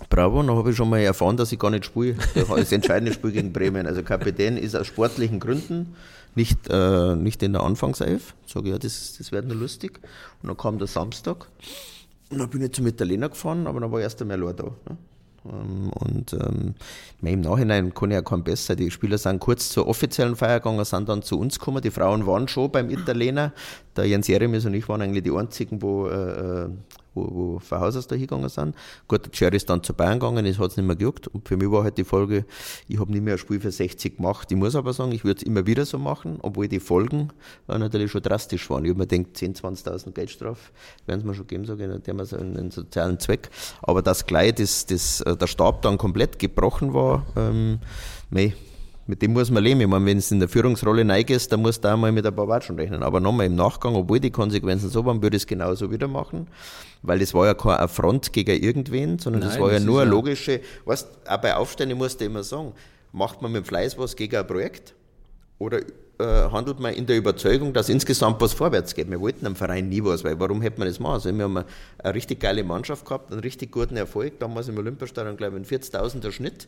Bravo, dann habe ich schon mal erfahren, dass ich gar nicht spiele. Das entscheidende Spiel gegen Bremen. Also Kapitän ist aus sportlichen Gründen nicht, äh, nicht in der Anfangself. Sage ich, ja, das, das wird nur lustig. Und dann kam der Samstag. Und dann bin ich zum Italiener gefahren, aber dann war erst einmal da. Ne? Ähm, Und ähm, im Nachhinein kann ich ja kein besser. Die Spieler sind kurz zur offiziellen Feier gegangen, sind dann zu uns gekommen. Die Frauen waren schon beim Italiener. Der Jens Jeremies und ich waren eigentlich die einzigen, wo, äh, wo, wo von Haus aus da hingegangen sind. Gut, der Jerry ist dann zu Bayern gegangen, das hat es nicht mehr gejuckt. Und für mich war halt die Folge, ich habe nicht mehr ein Spiel für 60 gemacht. Ich muss aber sagen, ich würde es immer wieder so machen, obwohl die Folgen äh, natürlich schon drastisch waren. Ich habe mir gedacht, 10.000, 20.000 Geldstrafe werden es mir schon geben, sage ich, der so einen, einen sozialen Zweck. Aber dass gleich das, das, äh, der Stab dann komplett gebrochen war, ähm, mei, mit dem muss man leben. Ich meine, wenn es in der Führungsrolle neigest, dann musst du auch mal mit ein paar Watschen rechnen. Aber nochmal im Nachgang, obwohl die Konsequenzen so waren, würde ich es genauso wieder machen. Weil das war ja kein Affront gegen irgendwen, sondern das
Nein,
war ja
das ist
nur eine
ja-
logische, weißt, auch bei Aufständen musst du immer sagen, macht man mit Fleiß was gegen ein Projekt? Oder äh, handelt man in der Überzeugung, dass insgesamt was vorwärts geht? Wir wollten am Verein nie was, weil warum hätte man das machen? Also wir haben eine, eine richtig geile Mannschaft gehabt, einen richtig guten Erfolg, damals im Olympiastadion, glaube ich, ein 40.000er Schnitt.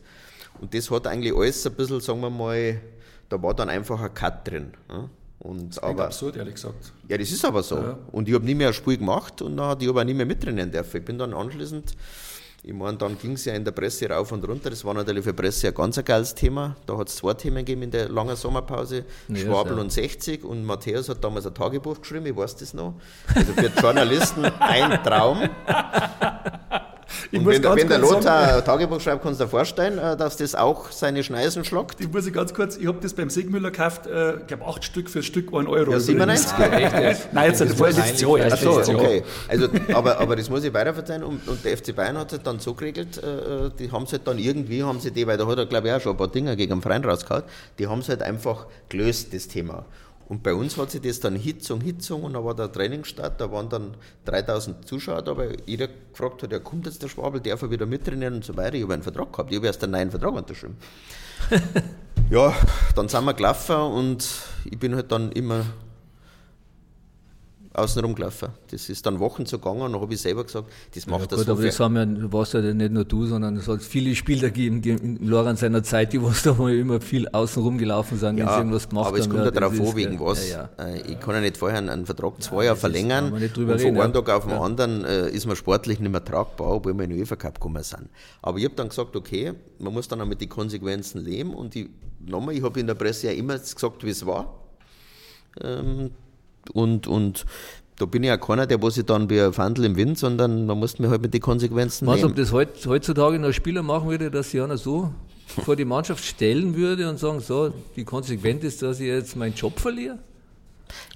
Und das hat eigentlich alles ein bisschen, sagen wir mal, da war dann einfach ein Cut drin. Ja? Und,
Aber
aber,
absurd, ehrlich gesagt.
ja, das ist aber so. Und ich habe nie mehr ein Spiel gemacht und dann, ich habe auch nie mehr mitrennen dürfen. Ich bin dann anschließend, ich meine, dann ging es ja in der Presse rauf und runter. Das war natürlich für die Presse ein ganz ein geiles Thema. Da hat es zwei Themen gegeben in der langen Sommerpause.
Ja,
Schwabel
so.
und 60 und Matthäus hat damals ein Tagebuch geschrieben, ich weiß das noch. Also für Journalisten ein Traum.
Ich
Und
muss
wenn, der-
ganz
wenn der
kurz
Lothar
sagen-
Tagebuch schreibt, kannst du dir vorstellen, äh, dass das auch seine Schneisen schlagt?
Ich muss ich ganz kurz, ich habe das beim Sigmüller gekauft, äh, ich glaube acht Stück für Stück 1 Euro.
Ja, 97.
Nein, jetzt
peinlich.
erste
Ach so,
Edition.
okay. Also, aber, aber das muss ich weiterverzeihen. Und, und der FC Bayern hat es dann so geregelt, äh, die haben es halt dann irgendwie, haben sie die, weil da hat er glaube ich auch schon ein paar Dinger gegen den Verein rausgehauen, die haben es halt einfach gelöst, das Thema. Und bei uns hat sich das dann Hitzung, Hitzung und da war der Trainingsstart, da waren dann 3000 Zuschauer da, weil jeder gefragt hat, ja kommt jetzt der Schwabel, darf er wieder mittrainieren und so weiter. Ich habe einen Vertrag gehabt, ich habe erst einen neuen Vertrag unterschrieben. ja, dann sind wir gelaufen und ich bin halt dann immer außen rumgelaufen. Das ist dann Wochen so gegangen und dann habe ich selber gesagt, das macht
Ja,
das
gut,
so
aber
viel.
das haben ja, warst ja nicht nur du, sondern es hat viele Spieler gegeben, die in Loran seiner Zeit, die was da mal immer viel außen rumgelaufen sind, wenn sie
Ja,
irgendwas gemacht
aber es
haben.
kommt ja darauf an, wegen
ja,
was.
Ja, ja.
Äh, Ich kann ja nicht vorher einen Vertrag zwei Jahre verlängern und von
reden,
einem
ja.
Tag auf den
Ja.
anderen äh, ist man sportlich nicht mehr tragbar, obwohl wir in den UEFA Cup gekommen sind. Aber ich habe dann gesagt, okay, man muss dann auch mit den Konsequenzen leben und ich, nochmal, ich habe in der Presse ja immer gesagt, wie es war. Ähm, und, und da bin ich auch keiner, der sich dann wie ein Fandel im Wind, sondern man muss mir halt mit den Konsequenzen
du,
leben.
ob das heut, heutzutage noch ein Spieler machen würde, dass sich einer so vor die Mannschaft stellen würde und sagen, so, die Konsequenz ist, dass ich jetzt meinen Job verliere?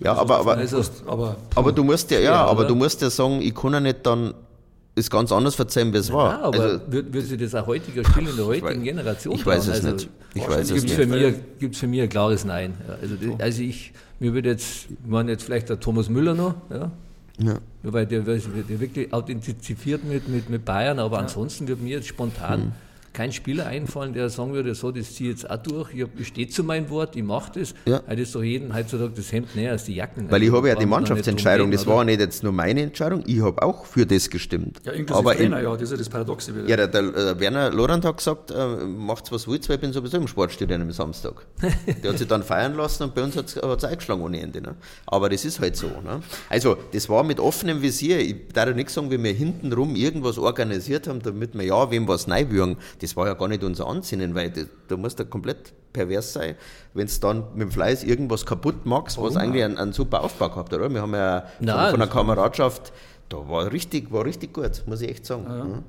Ja, aber, aber,
Also,
Aber
aber du musst ja, ja,
Ja,
aber
oder?
du musst ja sagen, ich kann ja nicht dann es ganz anders verzeihen, wie es war.
ja, aber
also,
wird, wird sich das ein heutiger Spieler in der heutigen
weiß-
Generation
ich weiß es
Also,
nicht. Ich weiß es
gibt's
nicht.
Für mich, gibt's für mich ein klares Nein. Ja, also, also ich, mir würde jetzt, ich meine jetzt vielleicht der Thomas Müller noch, ja,
ja.
Ja, weil der, der wirklich authentifiziert mit, mit, mit Bayern, aber ansonsten wird mir jetzt spontan
Hm.
Kein Spieler einfallen, der sagen würde, so, das ziehe ich jetzt auch durch, ich, stehe zu meinem Wort, ich mache das.
Ja.
Heute ist doch jeden heutzutage das Hemd näher als die Jacken.
Weil ich
Also,
habe ja die Mannschaftsentscheidung, das war nicht jetzt nur meine Entscheidung, ich habe auch für das gestimmt.
ja, inklusive
aber in,
Trainer, ja, das ist ja das Paradoxe wieder.
ja, der, der, der Werner Lorand hat gesagt, äh, macht's was wollt, weil ich bin sowieso im Sportstadion am Samstag. der hat sich dann feiern lassen und bei uns hat es eingeschlagen ohne Ende. Ne? Aber das ist halt so. Ne? Also, das war mit offenem Visier. Ich darf ja nicht sagen, wie wir hintenrum irgendwas organisiert haben, damit wir ja wem was neiwürgen. Das war ja gar nicht unser Ansinnen, weil das, da musst du komplett pervers sein, wenn du dann mit dem Fleiß irgendwas kaputt machst, was eigentlich einen, einen super Aufbau gehabt hat. Oder? Wir haben ja von,
Nein,
von der
das
Kameradschaft, da war richtig, war richtig gut, muss ich echt sagen. Ja.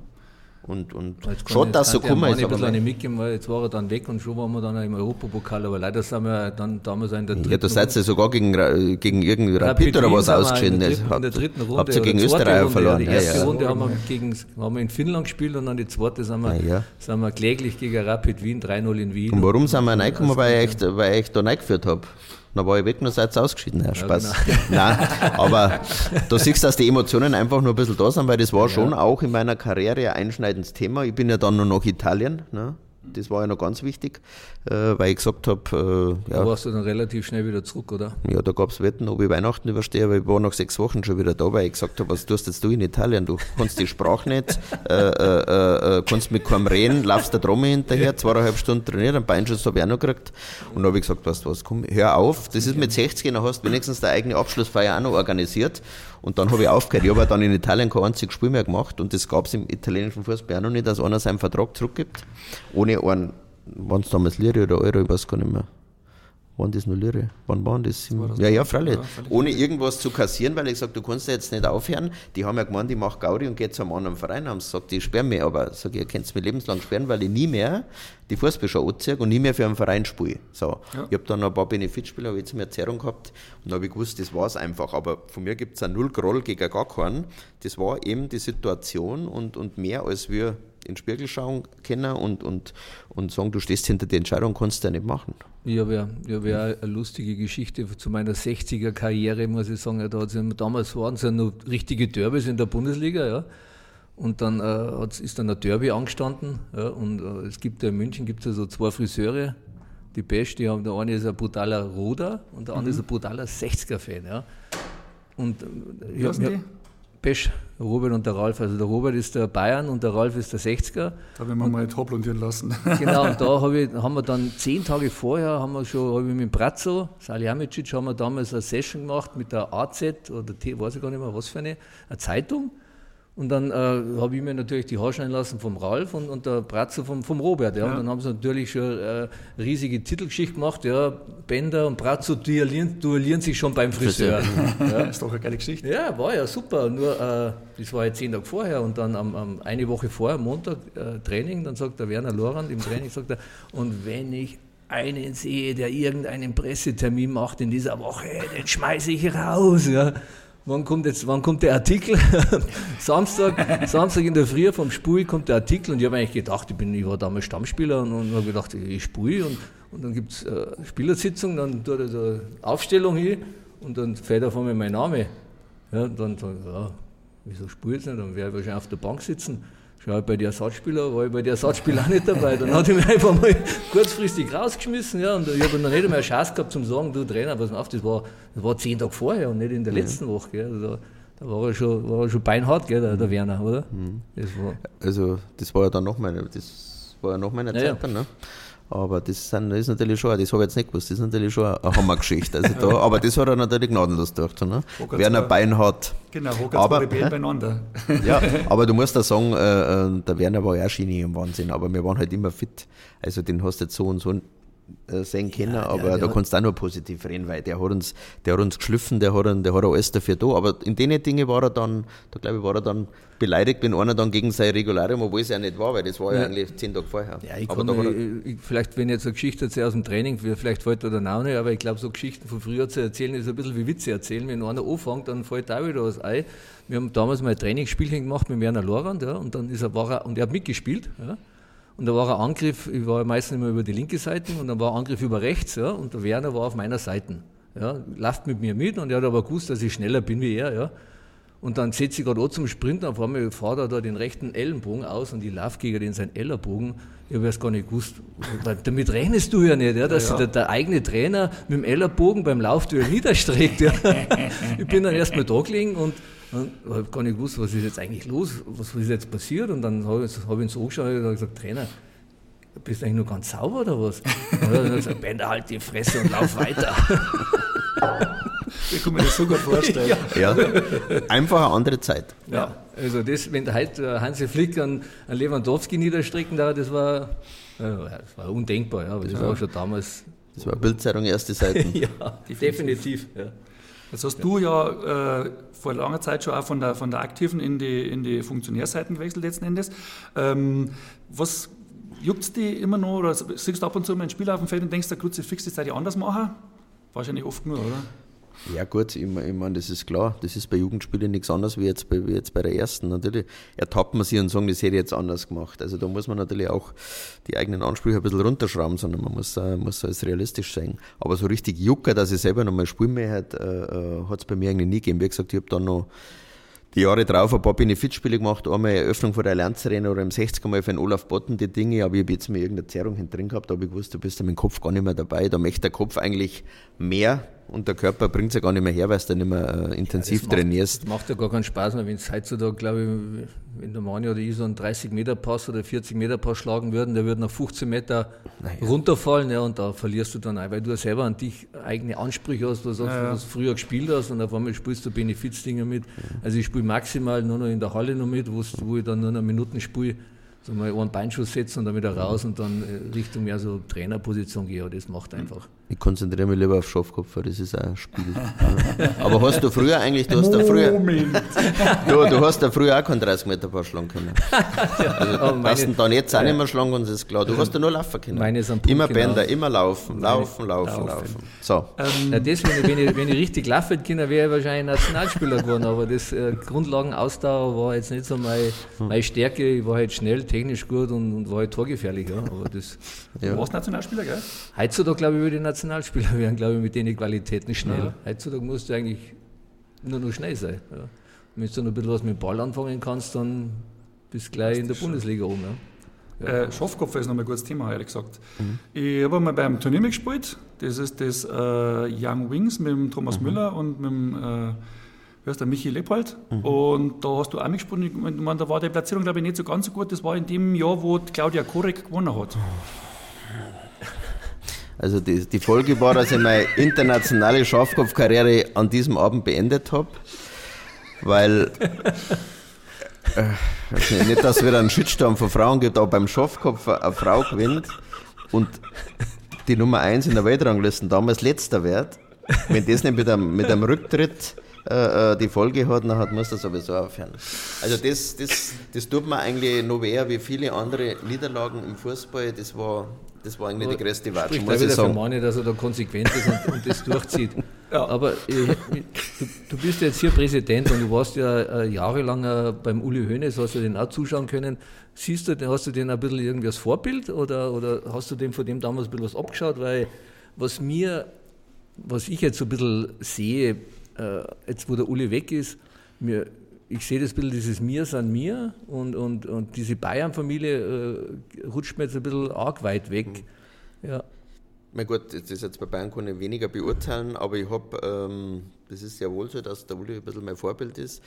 Und, und
ich-
dass so gekommen ist.
Ein
Aber
bisschen
mein-
mitgeben, weil jetzt war er dann weg und schon waren wir dann im Europapokal, aber leider sind wir dann damals in der
ja,
dritten
da seid ihr sogar gegen, gegen irgendein Rapid
Rapid
oder was ausgeschieden.
In der dritten, in der dritten Runde.
Habt ihr gegen
Runde,
verloren?
Die
Ja,
erste
ja.
Runde haben wir, gegen, haben wir in Finnland gespielt und dann die zweite sind wir,
Ja, ja.
Sind wir kläglich gegen Rapid Wien, 3-0 in Wien.
Und warum sind wir reingekommen? Weil ich, weil ich da reingeführt habe. Dann war ich weg und dann seid ihr ausgeschieden. Ja, Spaß.
genau.
Nein, aber du siehst, dass die Emotionen einfach nur ein bisschen da sind, weil das war schon auch in meiner Karriere ein einschneidendes Thema. Ich bin ja dann nur noch Italien. Ne? Das war ja noch ganz wichtig, äh, weil ich gesagt habe, äh,
Da
ja,
warst du dann relativ schnell wieder zurück, oder?
Ja, da gab es Wetten, ob ich Weihnachten überstehe, aber ich war nach sechs Wochen schon wieder da, weil ich gesagt habe, was tust jetzt du in Italien? Du kannst die Sprache nicht, äh, äh, äh, kannst mit keinem reden, laufst der Trommel hinterher, zweieinhalb Stunden trainiert, einen Beinschuss habe ich auch noch gekriegt. Und da habe ich gesagt, weißt du was, komm, hör auf, das ist mit 60, dann hast du wenigstens deine eigene Abschlussfeier auch noch organisiert. Und dann habe ich aufgehört. Ich habe dann in Italien kein einziges Spiel mehr gemacht und das gab es im italienischen Fußball auch noch nicht, dass einer seinen Vertrag zurückgibt, ohne einen, waren es damals Lire oder Euro, ich weiß gar nicht mehr. Waren das nur Lire? Wann waren das? Ja, ja, freilich. Ohne irgendwas zu kassieren, weil ich gesagt du kannst ja jetzt nicht aufhören. Die haben ja gemeint, ich mache Gaudi und gehe zu einem anderen Verein. Haben gesagt, die sperren mich. Aber sag ich, ihr könnt mich lebenslang sperren, weil ich nie mehr die Fußballschau anziehe und nie mehr für einen Verein spiele. So. Ich habe dann noch ein paar Benefitspiele, habe ich jetzt mehr Erzehrung gehabt und habe ich gewusst, das war es einfach. Aber von mir gibt es Null Groll gegen gar keinen. Das war eben die Situation und, und mehr als wir in den Spiegel schauen können und, und, und sagen, du stehst hinter der Entscheidung, kannst du ja nicht machen.
Habe ja, hab ja eine lustige Geschichte zu meiner 60er-Karriere, muss ich sagen. Da hat's damals waren es ja noch richtige Derbys in der Bundesliga, ja. Und dann äh, ist dann ein Derby angestanden. Ja, und äh, es gibt ja in München gibt's ja so zwei Friseure, die Best, die haben, der eine ist ein brutaler Roder und der andere ist ein brutaler 60er-Fan. Ja. Und äh, ich
Wie
hab? Pesch, Robert und der Ralf. Also der Robert ist der Bayern und der Ralf ist der 60er.
Da haben wir mal hoplondieren lassen.
Genau, und da hab ich, haben wir dann zehn Tage vorher, haben wir schon, habe ich mit Brazzo, Salihamidzic, haben wir damals eine Session gemacht mit der AZ oder T, weiß ich gar nicht mehr, was für eine, eine Zeitung. Und dann äh, habe ich mir natürlich die Haare schneiden lassen vom Ralf und, und der Bratzo vom, vom Robert. Ja. Und dann haben sie natürlich schon äh, riesige Titelgeschichte gemacht. Ja. Bender und Bratzo duellieren, duellieren sich schon beim Friseur.
ja. Das ist doch eine geile Geschichte.
Ja, war ja super. Nur, äh, das war ja zehn Tage vorher und dann am, am eine Woche vorher, Montag, äh, Training, dann sagt der Werner Lorand im Training, sagt er, und wenn ich einen sehe, der irgendeinen Pressetermin macht in dieser Woche, den schmeiße ich raus. Ja wann kommt jetzt, wann kommt der Artikel? Samstag, Samstag in der Früh vom Spui kommt der Artikel und ich habe eigentlich gedacht, ich, bin, ich war damals Stammspieler und, und habe gedacht, ich Spui und, und dann gibt es äh, Spielersitzung, dann tut er da Aufstellung hin und dann fällt auf einmal mein Name. Ja, dann sage ich, ja, wieso Spui jetzt nicht? Dann werde ich wahrscheinlich auf der Bank sitzen. Schau, bei den Ersatzspieler war ich bei den Ersatzspieler auch nicht dabei. Dann hat er mich einfach mal kurzfristig rausgeschmissen. Ja, und ich habe noch nicht einmal eine Chance gehabt zum sagen, du Trainer, pass mal auf, das war, das war zehn Tage vorher und nicht in der letzten Woche. Gell. Also da, war er schon, war er schon beinhart, gell, der, der Werner, oder?
Mhm. Das war also das war ja dann noch meine, das war ja noch meine Zeit dann, ne? Aber das, sind, das ist natürlich schon, das habe ich jetzt nicht gewusst, das ist natürlich schon eine Hammergeschichte. Also da, aber das hat er natürlich gnadenlos durch. Ne? Werner Bein hat.
Genau, aber, zwei beieinander.
Ja, aber du musst da sagen, äh, äh, der Werner war ja auch Genie im Wahnsinn, aber wir waren halt immer fit. Also den hast du jetzt so und so äh, sehen können, ja, aber da kannst du auch nur positiv reden, weil der hat uns, der hat uns geschliffen, der hat, der hat alles dafür da. Aber in den Dingen war er dann, da glaube ich, war er dann beleidigt, wenn einer dann gegen sein Regularium, obwohl es ja nicht war, weil das war ja, ja eigentlich zehn Tage vorher.
Ja, ich aber kann, ich, vielleicht, wenn ich jetzt eine Geschichte erzähle aus dem Training, vielleicht fällt da dann auch nicht, aber ich glaube, so Geschichten von früher zu erzählen, ist ein bisschen wie Witze erzählen. Wenn einer anfängt, dann fällt da wieder was ein. Wir haben damals mal ein Trainingsspielchen gemacht mit Werner Lorand, ja, und dann ist er, war er, und er hat mitgespielt, ja, und da war ein Angriff, ich war meistens immer über die linke Seite und dann war ein Angriff über rechts, ja, und der Werner war auf meiner Seite. Ja, läuft mit mir mit und er hat aber gewusst, dass ich schneller bin wie er. Ja. Und dann setze ich gerade auch zum Sprinten, auf einmal fährt er da den rechten Ellenbogen aus und ich laufe gegen den seinen Ellenbogen. Ich habe erst gar nicht gewusst, damit rechnest du ja nicht, ja, dass ja, ja. Der, der, eigene Trainer mit dem Ellenbogen beim Laufduell niederstreckt. Ja. ich bin dann erst mal da gelegen und ich habe gar nicht gewusst, was ist jetzt eigentlich los, was ist jetzt passiert. Und dann habe ich, hab ich ihn so angeschaut und gesagt, Trainer, bist du eigentlich nur ganz sauber oder was? Und dann hat er gesagt, Bender, halt die Fresse und lauf weiter.
Ich kann mir das so gut vorstellen.
Ja. ja. einfach eine andere Zeit.
Ja, also das, wenn heute Hansi Flick an, an Lewandowski niederstrecken da, das war, das war undenkbar, ja, aber das ja. war auch schon damals.
Das war Bildzeitung erste Seiten.
ja, definitiv. Ja.
Jetzt hast du ja äh, vor langer Zeit schon auch von der, von der aktiven in die, in die Funktionärseiten gewechselt letzten Endes. Ähm, was juckt es dich immer noch oder siehst du ab und zu mal ein Spiel auf dem Feld und denkst, der Kruzifix, das hätte ich anders machen? Wahrscheinlich oft nur, oder?
Ja gut, ich, ich meine, das ist klar, das ist bei Jugendspielen nichts anderes wie jetzt bei, wie jetzt bei der ersten. Natürlich ertappt man sich und sagen, das hätte ich jetzt anders gemacht. Also da muss man natürlich auch die eigenen Ansprüche ein bisschen runterschrauben, sondern man muss, äh, muss alles realistisch sein. Aber so richtig Jucker, dass ich selber nochmal spielen mehr hat, äh, äh hat es bei mir eigentlich nie gegeben. Wie gesagt, ich habe dann noch die Jahre drauf ein paar Benefitspiele gemacht, einmal Eröffnung von der Allianz Arena oder im 60er Mal für den Olaf Botten die Dinge, aber ich habe jetzt mir irgendeine Zerrung drin gehabt, da habe ich gewusst, du bist ja mit dem Kopf gar nicht mehr dabei, da möchte der Kopf eigentlich mehr und der Körper bringt es ja gar nicht mehr her, weil du nicht mehr äh, intensiv ja, das trainierst.
Macht, das macht ja gar keinen Spaß mehr, wenn es heutzutage, glaube ich, wenn der Mani oder ich so einen 30 Meter Pass oder 40 Meter Pass schlagen würden, der würde nach 15 Meter naja. runterfallen ja, und da verlierst du dann auch, weil du ja selber an dich eigene Ansprüche hast, was, naja. was du früher gespielt hast und auf einmal spielst du Benefizdinger mit. Also ich spiele maximal nur noch in der Halle noch mit, wo ich dann nur noch Minuten spiele so mal einen Beinschuss setzen und dann wieder raus und dann äh, Richtung mehr so Trainerposition gehen. Das macht einfach.
Ich konzentriere mich lieber auf Schafkopf, das ist auch ein Spiel. Aber hast du früher eigentlich, du hast da früher, du, du hast da früher auch keinen 30 Meter Paar schlagen können. Also oh, meine, dann jetzt auch nicht mehr schlagen und das ist klar. Du hast da nur laufen können.
Meine sind
immer Bänder, genau. immer laufen, laufen, laufen, laufen. laufen.
So. Ähm, ja, das, wenn, ich, wenn, ich, wenn ich richtig laufen können, wäre ich wahrscheinlich Nationalspieler geworden. Aber das äh, Grundlagenausdauer war jetzt nicht so meine, meine Stärke. Ich war halt schnell, technisch gut und, und war halt torgefährlich. Ja. Aber das,
ja. Du warst Nationalspieler, gell?
Heutzutage, glaube ich, würde ich Nationalspieler werden, glaube ich, mit den Qualitäten schnell. Ja. Heutzutage musst du eigentlich nur noch schnell sein. Ja. Wenn du noch ein bisschen was mit dem Ball anfangen kannst, dann bist du gleich in der Bundesliga oben.
Ja. Äh, Schafkopf ist nochmal ein gutes Thema, ehrlich gesagt. Mhm. Ich habe einmal beim Turnier mitgespielt. Das ist das äh, Young Wings mit dem Thomas mhm. Müller und mit dem äh, wie heißt der, Michi Leopold. Mhm. Und da hast du auch mitgespielt. Ich meine, da war die Platzierung, glaube ich, nicht so ganz so gut. Das war in dem Jahr, wo Claudia Korek gewonnen hat.
Also die, die Folge war, dass ich meine internationale Schafkopfkarriere an diesem Abend beendet habe, weil Äh, nicht, dass es wieder einen Shitstorm von Frauen gibt, aber beim Schafkopf eine Frau gewinnt und die Nummer 1 in der Weltrangliste damals letzter wird, wenn das nicht mit einem, mit einem Rücktritt äh, äh, die Folge hat, dann muss das sowieso aufhören. Also das, das, das tut mir eigentlich noch weh, wie viele andere Niederlagen im Fußball, das war, das war eigentlich die größte Watsche,
muss ich sagen. Meine, dass er da konsequent ist und, und das durchzieht. Ja. Aber ich, du, du, bist jetzt hier Präsident und du warst ja äh, jahrelang äh, beim Uli Hoeneß, hast du den auch zuschauen können. Siehst du, hast du den ein bisschen irgendwie als Vorbild oder, oder hast du dem von dem damals ein bisschen was abgeschaut? Weil was mir, was ich jetzt so ein bisschen sehe, äh, jetzt wo der Uli weg ist, mir, ich sehe das ein bisschen, dieses Mir san mir und, und, und diese Bayern-Familie äh, rutscht mir jetzt ein bisschen arg weit weg. Mhm. Ja.
Mein Gott, das ist jetzt bei Bayern kann ich weniger beurteilen, aber ich habe, ähm, das ist ja wohl so, dass der Uli ein bisschen mein Vorbild ist,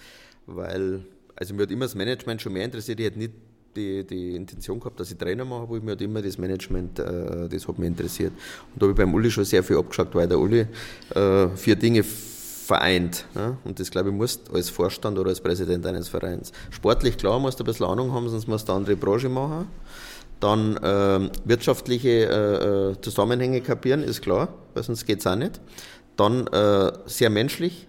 weil, also mir hat immer das Management schon mehr interessiert, ich hätte nicht die, die Intention gehabt, dass ich Trainer mache, aber mir hat immer das Management, äh, das hat mich interessiert. Und da habe ich beim Uli schon sehr viel abgeschaut, weil der Uli äh, vier Dinge vereint. Ja? Und das, glaube ich, musst als Vorstand oder als Präsident eines Vereins. Sportlich, klar, musst du ein bisschen Ahnung haben, sonst musst du eine andere Branche machen. Dann äh, wirtschaftliche äh, äh, Zusammenhänge kapieren, ist klar, weil sonst geht es auch nicht. Dann äh, sehr menschlich.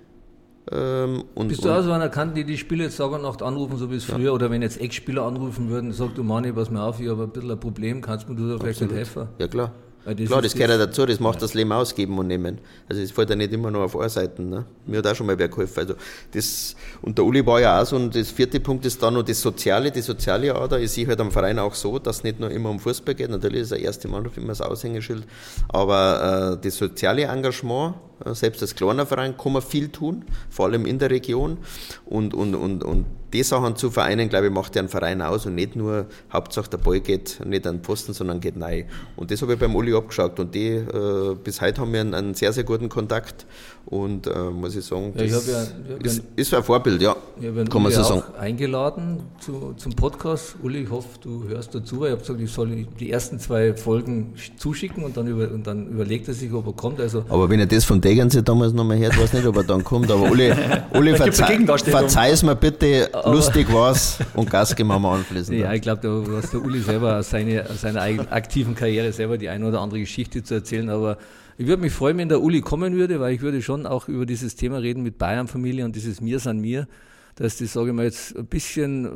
Ähm, und, Bist du auch so einer Kante, die die Spieler jetzt Tag und Nacht anrufen, so wie es früher, ja. oder wenn jetzt Ex-Spieler anrufen würden, sagt du Mani, pass mir auf, ich habe ein bisschen ein Problem, kannst du mir da vielleicht nicht helfen?
Ja klar. Das Klar, das gehört ja dazu, das macht ja. das Leben ausgeben und nehmen. Also es fällt ja nicht immer nur auf A-Seiten. Ne? Mir hat auch schon mal wer geholfen. Also das, und der Uli war ja auch so, und das vierte Punkt ist dann noch das Soziale, die soziale Ader. Ich sehe halt am Verein auch so, dass es nicht nur immer um Fußball geht, natürlich ist der erste Mannschaft immer das Aushängeschild, aber äh, das soziale Engagement, selbst als kleiner Verein kann man viel tun, vor allem in der Region und, und, und, und die Sachen zu vereinen, glaube ich, macht ja einen Verein aus und nicht nur, Hauptsache der Ball geht nicht an den Posten, sondern geht neu. Und das habe ich beim Uli abgeschaut und die, äh, bis heute haben wir einen, einen, sehr, sehr guten Kontakt und äh, muss ich sagen, das ja, ich ja, ich ist, ist, ein Vorbild, ja,
kann man so sagen. eingeladen zu, zum Podcast. Uli, ich hoffe, du hörst dazu, weil ich habe gesagt, ich soll die ersten zwei Folgen zuschicken und dann, über, und dann überlegt er sich, ob er kommt. Also,
aber wenn er das von Degense damals nochmal hört, weiß nicht, ob er dann kommt, aber Uli, Uli verzeih, verzeih es mir bitte, lustig war's und Gas geben wir anfließen.
Ja, ich glaube, da hast der Uli selber aus seiner, aus seiner aktiven Karriere selber die eine oder andere Geschichte zu erzählen, aber ich würde mich freuen, wenn der Uli kommen würde, weil ich würde schon auch über dieses Thema reden mit Bayern-Familie und dieses Mir san mir, dass das, sage ich mal, jetzt ein bisschen äh,